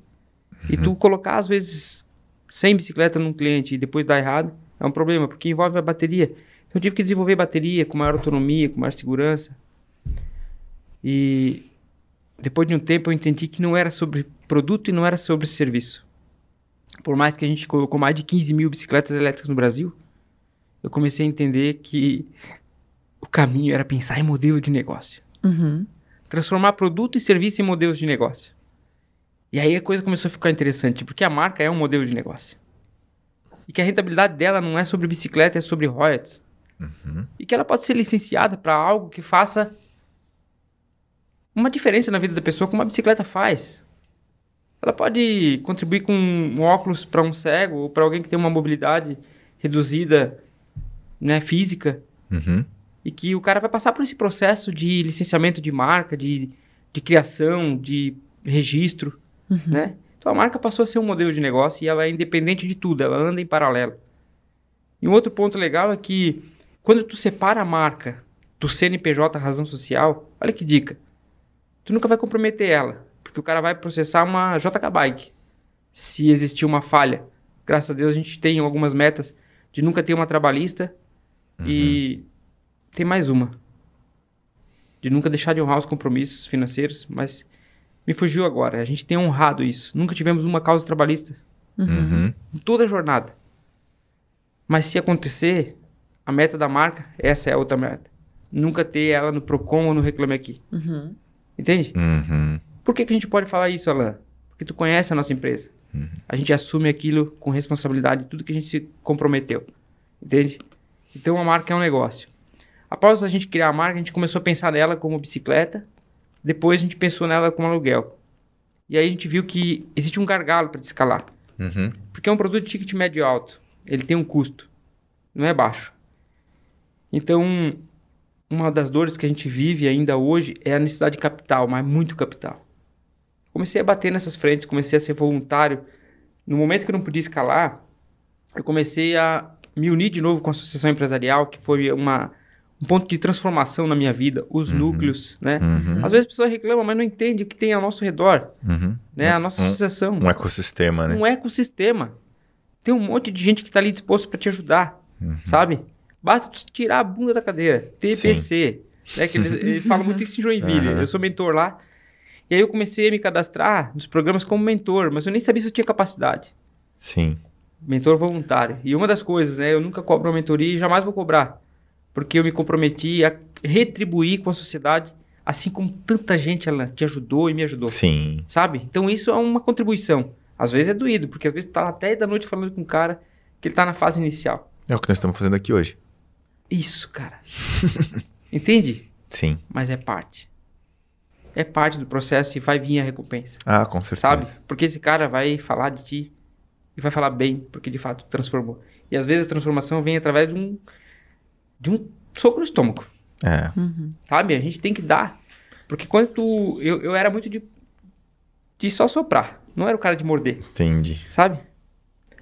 E tu colocar, às vezes, 100 bicicletas num cliente e depois dar errado, é um problema, porque envolve a bateria. Então, eu tive que desenvolver bateria com maior autonomia, com maior segurança. E depois de um tempo eu entendi que não era sobre produto e não era sobre serviço. Por mais que a gente colocou mais de 15 mil bicicletas elétricas no Brasil, eu comecei a entender que o caminho era pensar em modelo de negócio. Uhum. Transformar produto e serviço em modelos de negócio. E aí a coisa começou a ficar interessante, porque a marca é um modelo de negócio. E que a rentabilidade dela não é sobre bicicleta, é sobre royalties. E que ela pode ser licenciada para algo que faça uma diferença na vida da pessoa, como a bicicleta faz. Ela pode contribuir com um óculos para um cego ou para alguém que tem uma mobilidade reduzida, né, física, Uhum. e que o cara vai passar por esse processo de licenciamento de marca, de, de criação, de registro, né? Então a marca passou a ser um modelo de negócio e ela é independente de tudo, ela anda em paralelo. E um outro ponto legal é que quando tu separa a marca do CNPJ razão social, olha que dica, tu nunca vai comprometer ela, porque o cara vai processar uma JK Bike se existir uma falha. Graças a Deus a gente tem algumas metas de nunca ter uma trabalhista e tem mais uma. De nunca deixar de honrar os compromissos financeiros, mas me fugiu agora. A gente tem honrado isso. Nunca tivemos uma causa trabalhista Uhum. em toda a jornada. Mas se acontecer, a meta da marca, essa é a outra meta. Nunca ter ela no Procon ou no Reclame Aqui. Uhum. Entende? Uhum. Por que, que a gente pode falar isso, Alan? Porque tu conhece a nossa empresa. A gente assume aquilo com responsabilidade, tudo que a gente se comprometeu. Entende? Então a marca é um negócio. Após a gente criar a marca, a gente começou a pensar nela como bicicleta. Depois a gente pensou nela como aluguel. E aí a gente viu que existe um gargalo para escalar. Uhum. Porque é um produto de ticket médio alto. Ele tem um custo. Não é baixo. Então, uma das dores que a gente vive ainda hoje é a necessidade de capital, mas muito capital. Comecei a bater nessas frentes, comecei a ser voluntário. No momento que eu não podia escalar, eu comecei a me unir de novo com a associação empresarial, que foi uma, um ponto de transformação na minha vida, os núcleos, né? Uhum. Às vezes a pessoa reclama, mas não entende o que tem ao nosso redor, Uhum. né? A nossa Um- associação Um ecossistema, né? um ecossistema. Tem um monte de gente que tá ali disposto para te ajudar, sabe? Basta tu tirar a bunda da cadeira. TPC. Né, que eles, eles falam muito isso em Joinville. Aham. Eu sou mentor lá. E aí eu comecei a me cadastrar nos programas como mentor, mas eu nem sabia se eu tinha capacidade. Sim. Mentor voluntário. E uma das coisas, né? Eu nunca cobro uma mentoria e jamais vou cobrar. Porque eu me comprometi a retribuir com a sociedade, assim como tanta gente ela te ajudou e me ajudou Sim. sabe? Então isso é uma contribuição. Às vezes é doído, porque às vezes tu tá até da noite falando com um cara que ele tá na fase inicial. É o que nós estamos fazendo aqui hoje. Isso, cara. Entende? Sim. Mas é parte. É parte do processo e vai vir a recompensa, Ah, com certeza. sabe? Porque esse cara vai falar de ti e vai falar bem, porque de fato transformou. E às vezes a transformação vem através de um de um soco no estômago. É. Sabe? A gente tem que dar. Porque quando tu. Eu, eu era muito de. de só soprar. Não era o cara de morder, Entendi. sabe?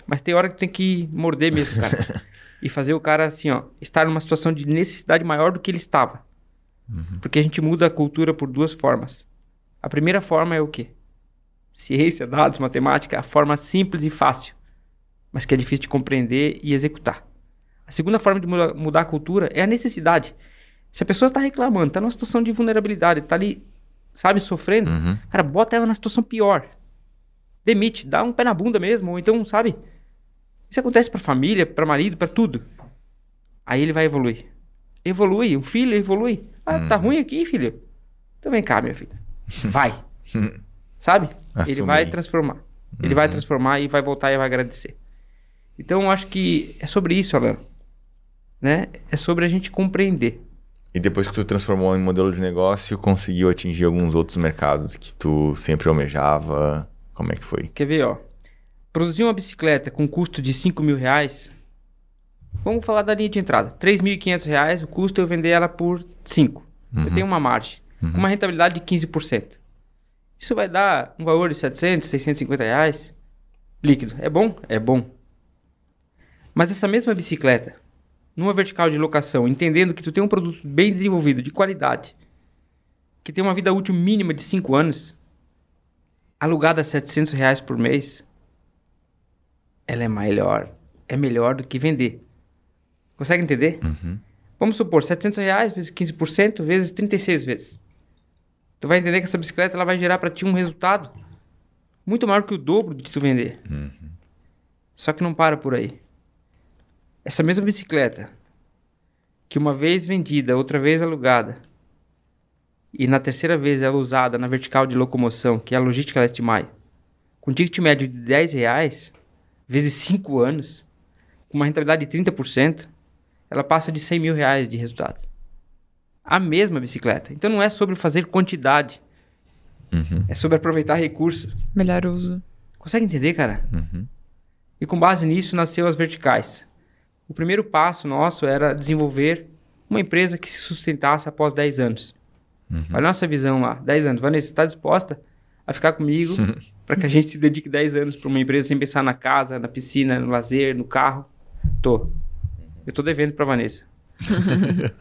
Mas tem hora que tu tem que morder mesmo, cara. e fazer o cara, assim, ó, estar numa situação de necessidade maior do que ele estava. Porque a gente muda a cultura por duas formas. A primeira forma é o quê? Ciência, dados, matemática, a forma simples e fácil, mas que é difícil de compreender e executar. A segunda forma de muda- mudar a cultura é a necessidade. Se a pessoa está reclamando, está numa situação de vulnerabilidade, está ali, sabe, sofrendo, Uhum. cara, bota ela na situação pior. Demite, dá um pé na bunda mesmo, ou então, sabe? Isso acontece pra família, pra marido, pra tudo. Aí ele vai evoluir. Evolui, o filho evolui. Ah, tá ruim aqui, filho? Então vem cá, meu filho. Vai. Sabe? Ele Assume vai transformar. Ele vai transformar e vai voltar e vai agradecer. Então eu acho que é sobre isso, Alan. Né? É sobre a gente compreender. E depois que tu transformou em modelo de negócio, conseguiu atingir alguns outros mercados que tu sempre almejava? Como é que foi? Quer ver, ó? Produzir uma bicicleta com custo de 5 mil reais. Vamos falar da linha de entrada. 3.500 reais, o custo é eu vender ela por 5. Eu tenho uma margem. Com uma rentabilidade de 15%. Isso vai dar um valor de 700, 650 reais líquido. É bom? É bom. Mas essa mesma bicicleta, numa vertical de locação, entendendo que tu tem um produto bem desenvolvido, de qualidade, que tem uma vida útil mínima de 5 anos, alugada a 700 reais por mês, ela é melhor. É melhor do que vender. Consegue entender? Vamos supor, 700 reais vezes 15% vezes 36 vezes. Tu vai entender que essa bicicleta ela vai gerar para ti um resultado muito maior que o dobro de tu vender. Só que não para por aí. Essa mesma bicicleta, que uma vez vendida, outra vez alugada, e na terceira vez ela usada na vertical de locomoção, que é a logística leste maio, com ticket médio de 10 reais, vezes 5 anos, com uma rentabilidade de 30%, ela passa de 100 mil reais de resultado. A mesma bicicleta. Então não é sobre fazer quantidade, Uhum. é sobre aproveitar recurso. Melhor uso. Consegue entender, cara? Uhum. E com base nisso nasceu as verticais. O primeiro passo nosso era desenvolver uma empresa que se sustentasse após 10 anos. Olha a nossa visão lá, 10 anos. Vanessa, está disposta a ficar comigo para que a gente se dedique 10 anos para uma empresa sem pensar na casa, na piscina, no lazer, no carro? Tô. Eu tô devendo para Vanessa.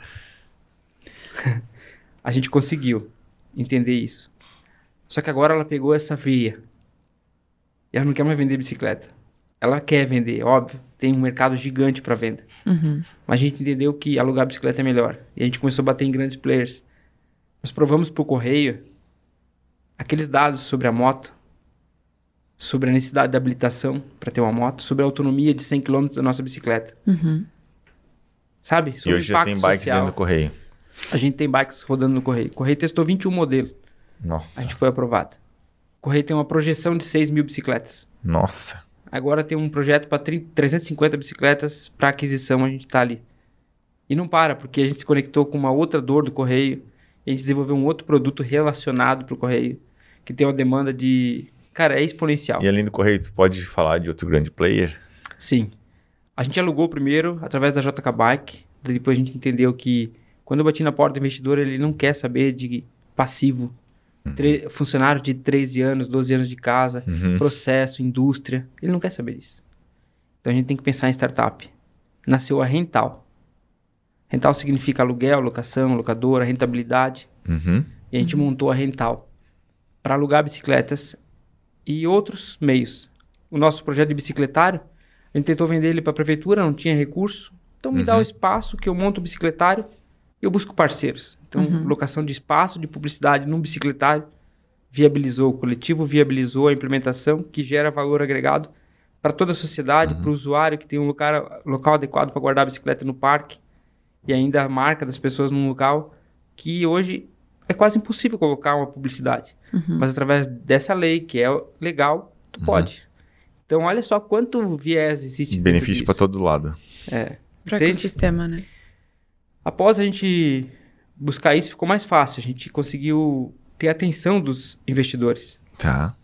a gente conseguiu entender isso. Só que agora ela pegou essa veia. E ela não quer mais vender bicicleta. Ela quer vender, óbvio. Tem um mercado gigante para venda. Uhum. Mas a gente entendeu que alugar bicicleta é melhor. E a gente começou a bater em grandes players. Nós provamos pro correio aqueles dados sobre a moto, sobre a necessidade de habilitação para ter uma moto, sobre a autonomia de 100 km da nossa bicicleta. Uhum. Sabe? E Sobre hoje o já tem bikes social. dentro do correio. A gente tem bikes rodando no correio. O correio testou 21 modelos. Nossa. A gente foi aprovado. O correio tem uma projeção de 6 mil bicicletas. Nossa. Agora tem um projeto para 350 bicicletas para aquisição, a gente está ali. E não para, porque a gente se conectou com uma outra dor do correio, e a gente desenvolveu um outro produto relacionado para o correio, que tem uma demanda de. Cara, é exponencial. E além do correio, tu pode falar de outro grande player? Sim. A gente alugou primeiro através da JK Bike, depois a gente entendeu que quando eu bati na porta do investidor, ele não quer saber de passivo. Tre- funcionário de 13 anos, 12 anos de casa, Uhum. processo, indústria. Ele não quer saber disso. Então a gente tem que pensar em startup. Nasceu a Rental. Rental significa aluguel, locação, locadora, rentabilidade. Uhum. E a gente montou a Rental para alugar bicicletas e outros meios. O nosso projeto de bicicletário, a gente tentou vender ele para a prefeitura, não tinha recurso. Então me dá o espaço que eu monto o bicicletário eu busco parceiros. Então, locação de espaço, de publicidade num bicicletário, viabilizou o coletivo, viabilizou a implementação que gera valor agregado para toda a sociedade, para o usuário que tem um lugar, local adequado para guardar a bicicleta no parque e ainda a marca das pessoas num local que hoje é quase impossível colocar uma publicidade. Mas através dessa lei, que é legal, tu pode. Então, olha só quanto viés existe. dentro Benefício para todo lado. É. Para Entende? ecossistema, né? Após a gente buscar isso, ficou mais fácil. A gente conseguiu ter a atenção dos investidores. Tá.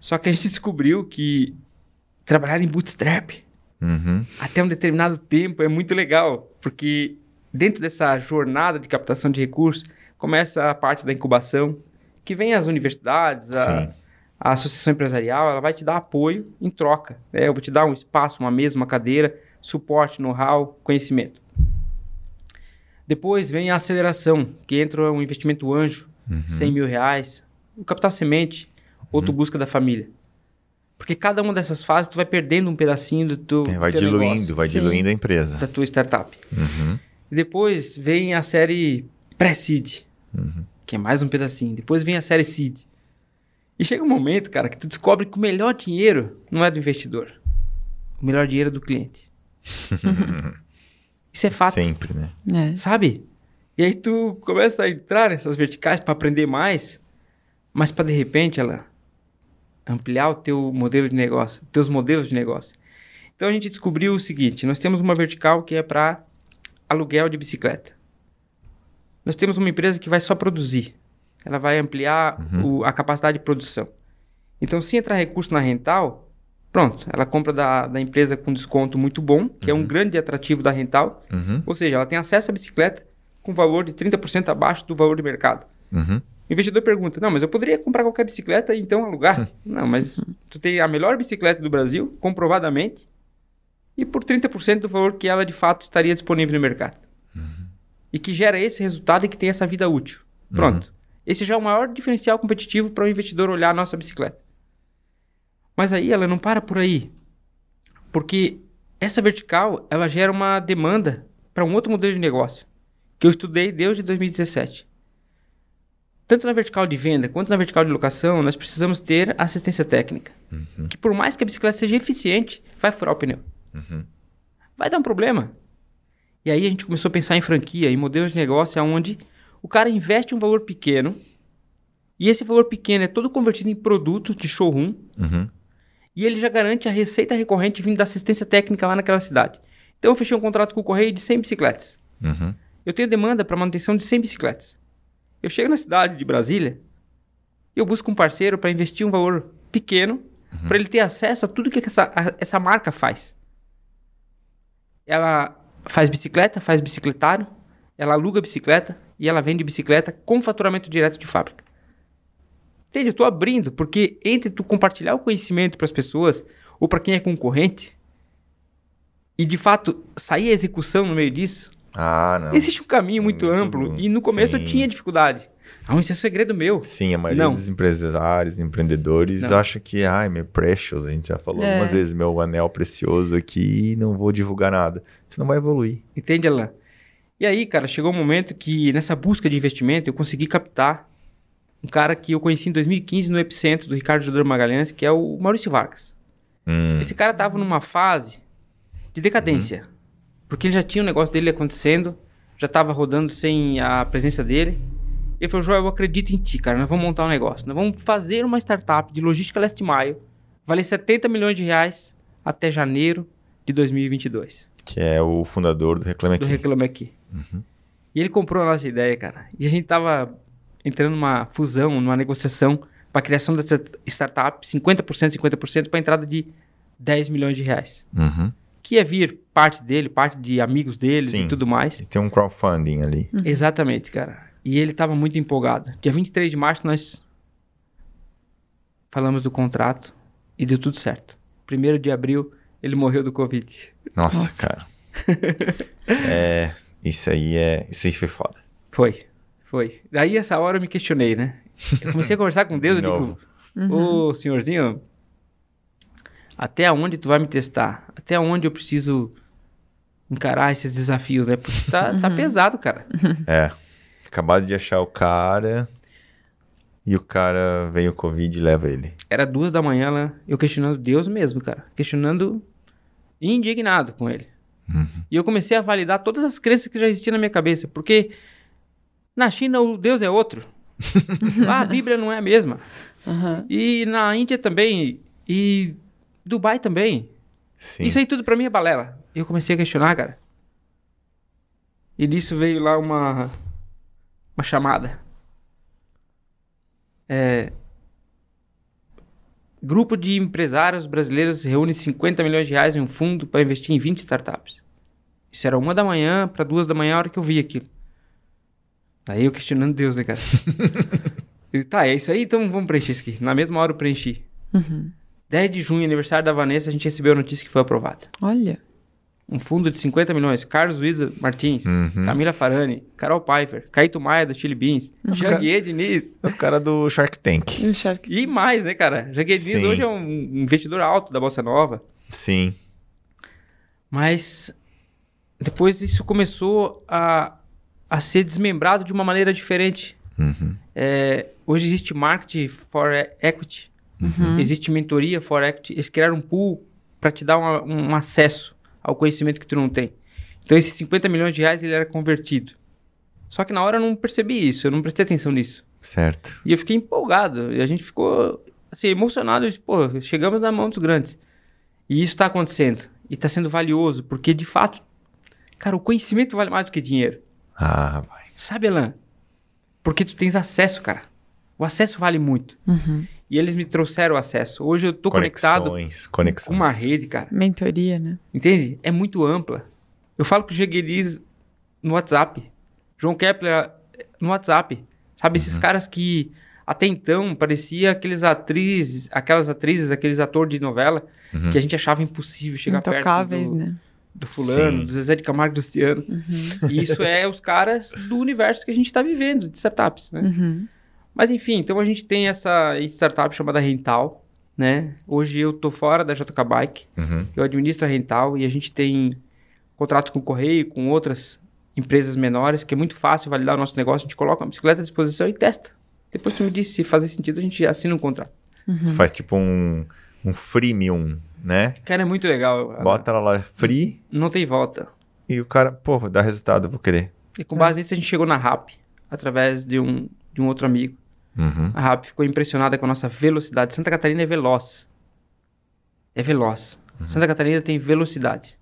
Só que a gente descobriu que trabalhar em bootstrap Uhum. até um determinado tempo é muito legal, porque dentro dessa jornada de captação de recursos começa a parte da incubação, que vem as universidades, a, a associação empresarial, ela vai te dar apoio em troca. né? Eu vou te dar um espaço, uma mesa, uma cadeira, suporte, know-how, conhecimento. Depois vem a aceleração, que entra um investimento anjo, Uhum. 100 mil reais, o capital semente, ou tu busca da família. Porque cada uma dessas fases tu vai perdendo um pedacinho do teu É, vai teu diluindo, negócio, vai Sim. diluindo a empresa. da tua startup. Uhum. Depois vem a série pré-seed, Uhum. que é mais um pedacinho. Depois vem a série seed. E chega um momento, cara, que tu descobre que o melhor dinheiro não é do investidor. O melhor dinheiro é do cliente. Isso é fato. Sempre, né? É. Sabe? E aí tu começa a entrar nessas verticais para aprender mais, mas para de repente ela ampliar o teu modelo de negócio, teus modelos de negócio. Então a gente descobriu o seguinte, nós temos uma vertical que é para aluguel de bicicleta. Nós temos uma empresa que vai só produzir. Ela vai ampliar o- a capacidade de produção. Então, se entrar recurso na rental, pronto, ela compra da, da empresa com desconto muito bom, que é um grande atrativo da rental, Uhum. ou seja, ela tem acesso à bicicleta com valor de 30% abaixo do valor de mercado. Uhum. O investidor pergunta: Não, mas eu poderia comprar qualquer bicicleta e então alugar? Não, mas tu tem a melhor bicicleta do Brasil, comprovadamente, e por 30% do valor que ela de fato estaria disponível no mercado. E que gera esse resultado e que tem essa vida útil. Pronto. Esse já é o maior diferencial competitivo para o investidor olhar a nossa bicicleta. Mas aí ela não para por aí. Porque essa vertical, ela gera uma demanda para um outro modelo de negócio, que eu estudei desde 2017. Tanto na vertical de venda quanto na vertical de locação, nós precisamos ter assistência técnica. Que por mais que a bicicleta seja eficiente, vai furar o pneu. Uhum. Vai dar um problema. E aí a gente começou a pensar em franquia, em modelos de negócio onde o cara investe um valor pequeno e esse valor pequeno é todo convertido em produto de showroom Uhum. E ele já garante a receita recorrente vindo da assistência técnica lá naquela cidade. Então eu fechei um contrato com o Correio de 100 bicicletas. Uhum. Eu tenho demanda para manutenção de 100 bicicletas. Eu chego na cidade de Brasília e eu busco um parceiro para investir um valor pequeno para ele ter acesso a tudo que essa, a- essa marca faz. Ela faz bicicleta, faz bicicletário, ela aluga bicicleta e ela vende bicicleta com faturamento direto de fábrica. Entende? Eu tô abrindo, porque entre tu compartilhar o conhecimento para as pessoas ou para quem é concorrente e de fato sair a execução no meio disso, Ah, não. existe um caminho muito, Muito amplo e no começo eu Sim. tinha dificuldade. Ah, isso é segredo meu. Sim, a maioria Não. dos empresários, empreendedores Não. acha que, ai, meu precious, a gente já falou É. algumas vezes, meu anel precioso aqui, não vou divulgar nada. Você não vai evoluir. Entende, Alan? E aí, cara, chegou um momento que nessa busca de investimento eu consegui captar um cara que eu conheci em 2015 no epicentro do Ricardo Judor Magalhães, que é o Maurício Vargas. Hum, Esse cara tava numa fase de decadência. Porque ele já tinha o negócio dele acontecendo, já tava rodando sem a presença dele. Ele falou, Joel, eu acredito em ti, cara. Nós vamos montar um negócio. Nós vamos fazer uma startup de logística leste maio, valer 70 milhões de reais até janeiro de 2022 que é o fundador do Reclame do Aqui. Reclame Aqui. Uhum. E ele comprou a nossa ideia, cara. E a gente tava entrando numa fusão, numa negociação para criação dessa startup, 50%, 50% para entrada de 10 milhões de reais. Uhum. Que ia vir parte dele, parte de amigos deles Sim. e tudo mais. E tem um crowdfunding ali. Exatamente, cara. E ele tava muito empolgado. Dia 23 de março nós falamos do contrato e deu tudo certo. Primeiro de abril ele morreu do Covid. Nossa, Nossa. cara. é, isso aí é, isso aí foi foda. Foi, foi. Daí essa hora eu me questionei, né? Eu comecei a conversar com Deus De e digo. Uhum. Ô, senhorzinho, até onde tu vai me testar? Até onde eu preciso encarar esses desafios, né? Porque tá, tá pesado, cara. É. Acabado de achar o cara e o cara veio o Covid e leva ele. Era duas da manhã lá, eu questionando Deus mesmo, cara. Questionando e indignado com ele. Uhum. E eu comecei a validar todas as crenças que já existiam na minha cabeça. Porque na China o Deus é outro. Lá a Bíblia não é a mesma. Aham. E na Índia também. E Dubai também. Sim. Isso aí tudo pra mim é balela. E eu comecei a questionar, cara. E nisso veio lá uma uma chamada. É, grupo de empresários brasileiros reúne 50 milhões de reais em um fundo para investir em 20 startups. Isso era uma da manhã para duas da manhã a hora que eu vi aquilo. Daí eu questionando Deus, né, cara? Eu, tá, é isso aí, então vamos preencher isso aqui. Na mesma hora eu preenchi. Uhum. 10 de junho, aniversário da Vanessa, a gente recebeu a notícia que foi aprovada. Olha. Um fundo de 50 milhões. Carlos Luiza Martins, Uhum. Camila Farani, Carol Pfeiffer, Caíto Maia da Chili Beans, Janguier Diniz. Os caras do Shark Tank. E Shark. E mais, né, cara? Janguier Diniz hoje é um investidor alto da Bossa Nova. Sim. Mas depois isso começou a, a ser desmembrado de uma maneira diferente. Uhum. É, hoje existe marketing for equity, Uhum. existe mentoria for equity. Eles criaram um pool para te dar uma- um acesso ao conhecimento que tu não tem. Então esses 50 milhões de reais ele era convertido. Só que na hora eu não percebi isso, eu não prestei atenção nisso. Certo. E eu fiquei empolgado, e a gente ficou assim, emocionado, eu disse, pô, chegamos na mão dos grandes. E isso está acontecendo, e está sendo valioso, porque de fato, cara, o conhecimento vale mais do que dinheiro. Ah, vai. Sabe, Alan? Porque tu tens acesso, cara. O acesso vale muito. Uhum. E eles me trouxeram o acesso. Hoje eu tô conectado Conexões, conexões. com uma rede, cara. Mentoria, né? Entende? É muito ampla. Eu falo com o Jagueliz no WhatsApp. João Kepler no WhatsApp. Sabe, esses Uhum. caras que até então parecia aqueles atrizes, aquelas atrizes, aqueles atores de novela Uhum. que a gente achava impossível chegar Intocáveis, perto do, né? Do fulano, Sim. do Zezé de Camargo e do Luciano. Uhum. E isso é os caras do universo que a gente está vivendo, de startups, né? Uhum. Mas enfim, então a gente tem essa startup chamada Rental, né? Hoje eu tô fora da JK Bike, Uhum. eu administro a Rental e a gente tem contratos com o Correio, com outras empresas menores, que é muito fácil validar o nosso negócio, a gente coloca uma bicicleta à disposição e testa. Depois você me diz se fazer sentido, a gente assina um contrato. Você faz tipo um, um freemium, né? Cara, é muito legal. Bota ela lá free Não tem volta. e o cara, pô, dá resultado, eu vou querer. E com base nisso a gente chegou na RAP, através de um, de um outro amigo. Uhum. A RAP ficou impressionada com a nossa velocidade. Santa Catarina é veloz. é veloz. Santa Catarina tem velocidade.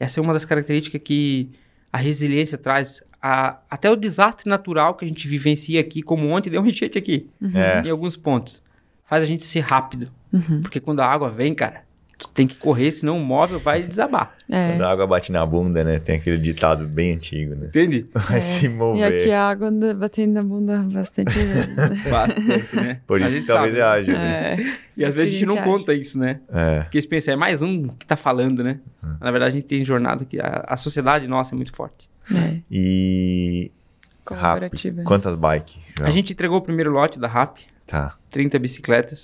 Essa é uma das características que a resiliência traz. A- até o desastre natural que a gente vivencia aqui, como ontem deu um enchente aqui, É. em alguns pontos, faz a gente ser rápido. Uhum. Porque quando a água vem, cara, tu tem que correr, senão o móvel vai desabar. É. Quando a água bate na bunda, né? Tem aquele ditado bem antigo, né? Entende? Vai É. se E mover. aqui a água anda batendo na bunda bastante vezes, né? Bastante, né? Por A isso gente que talvez sabe, né? haja. né? É. E às vezes a gente não acha. conta isso, né? É. Porque eles pensam, é mais um que tá falando, né? Na verdade, a gente tem jornada que a, a sociedade nossa é muito forte. É. E. Colaborativa. Quantas bikes? A gente entregou o primeiro lote da RAP, Tá. 30 bicicletas.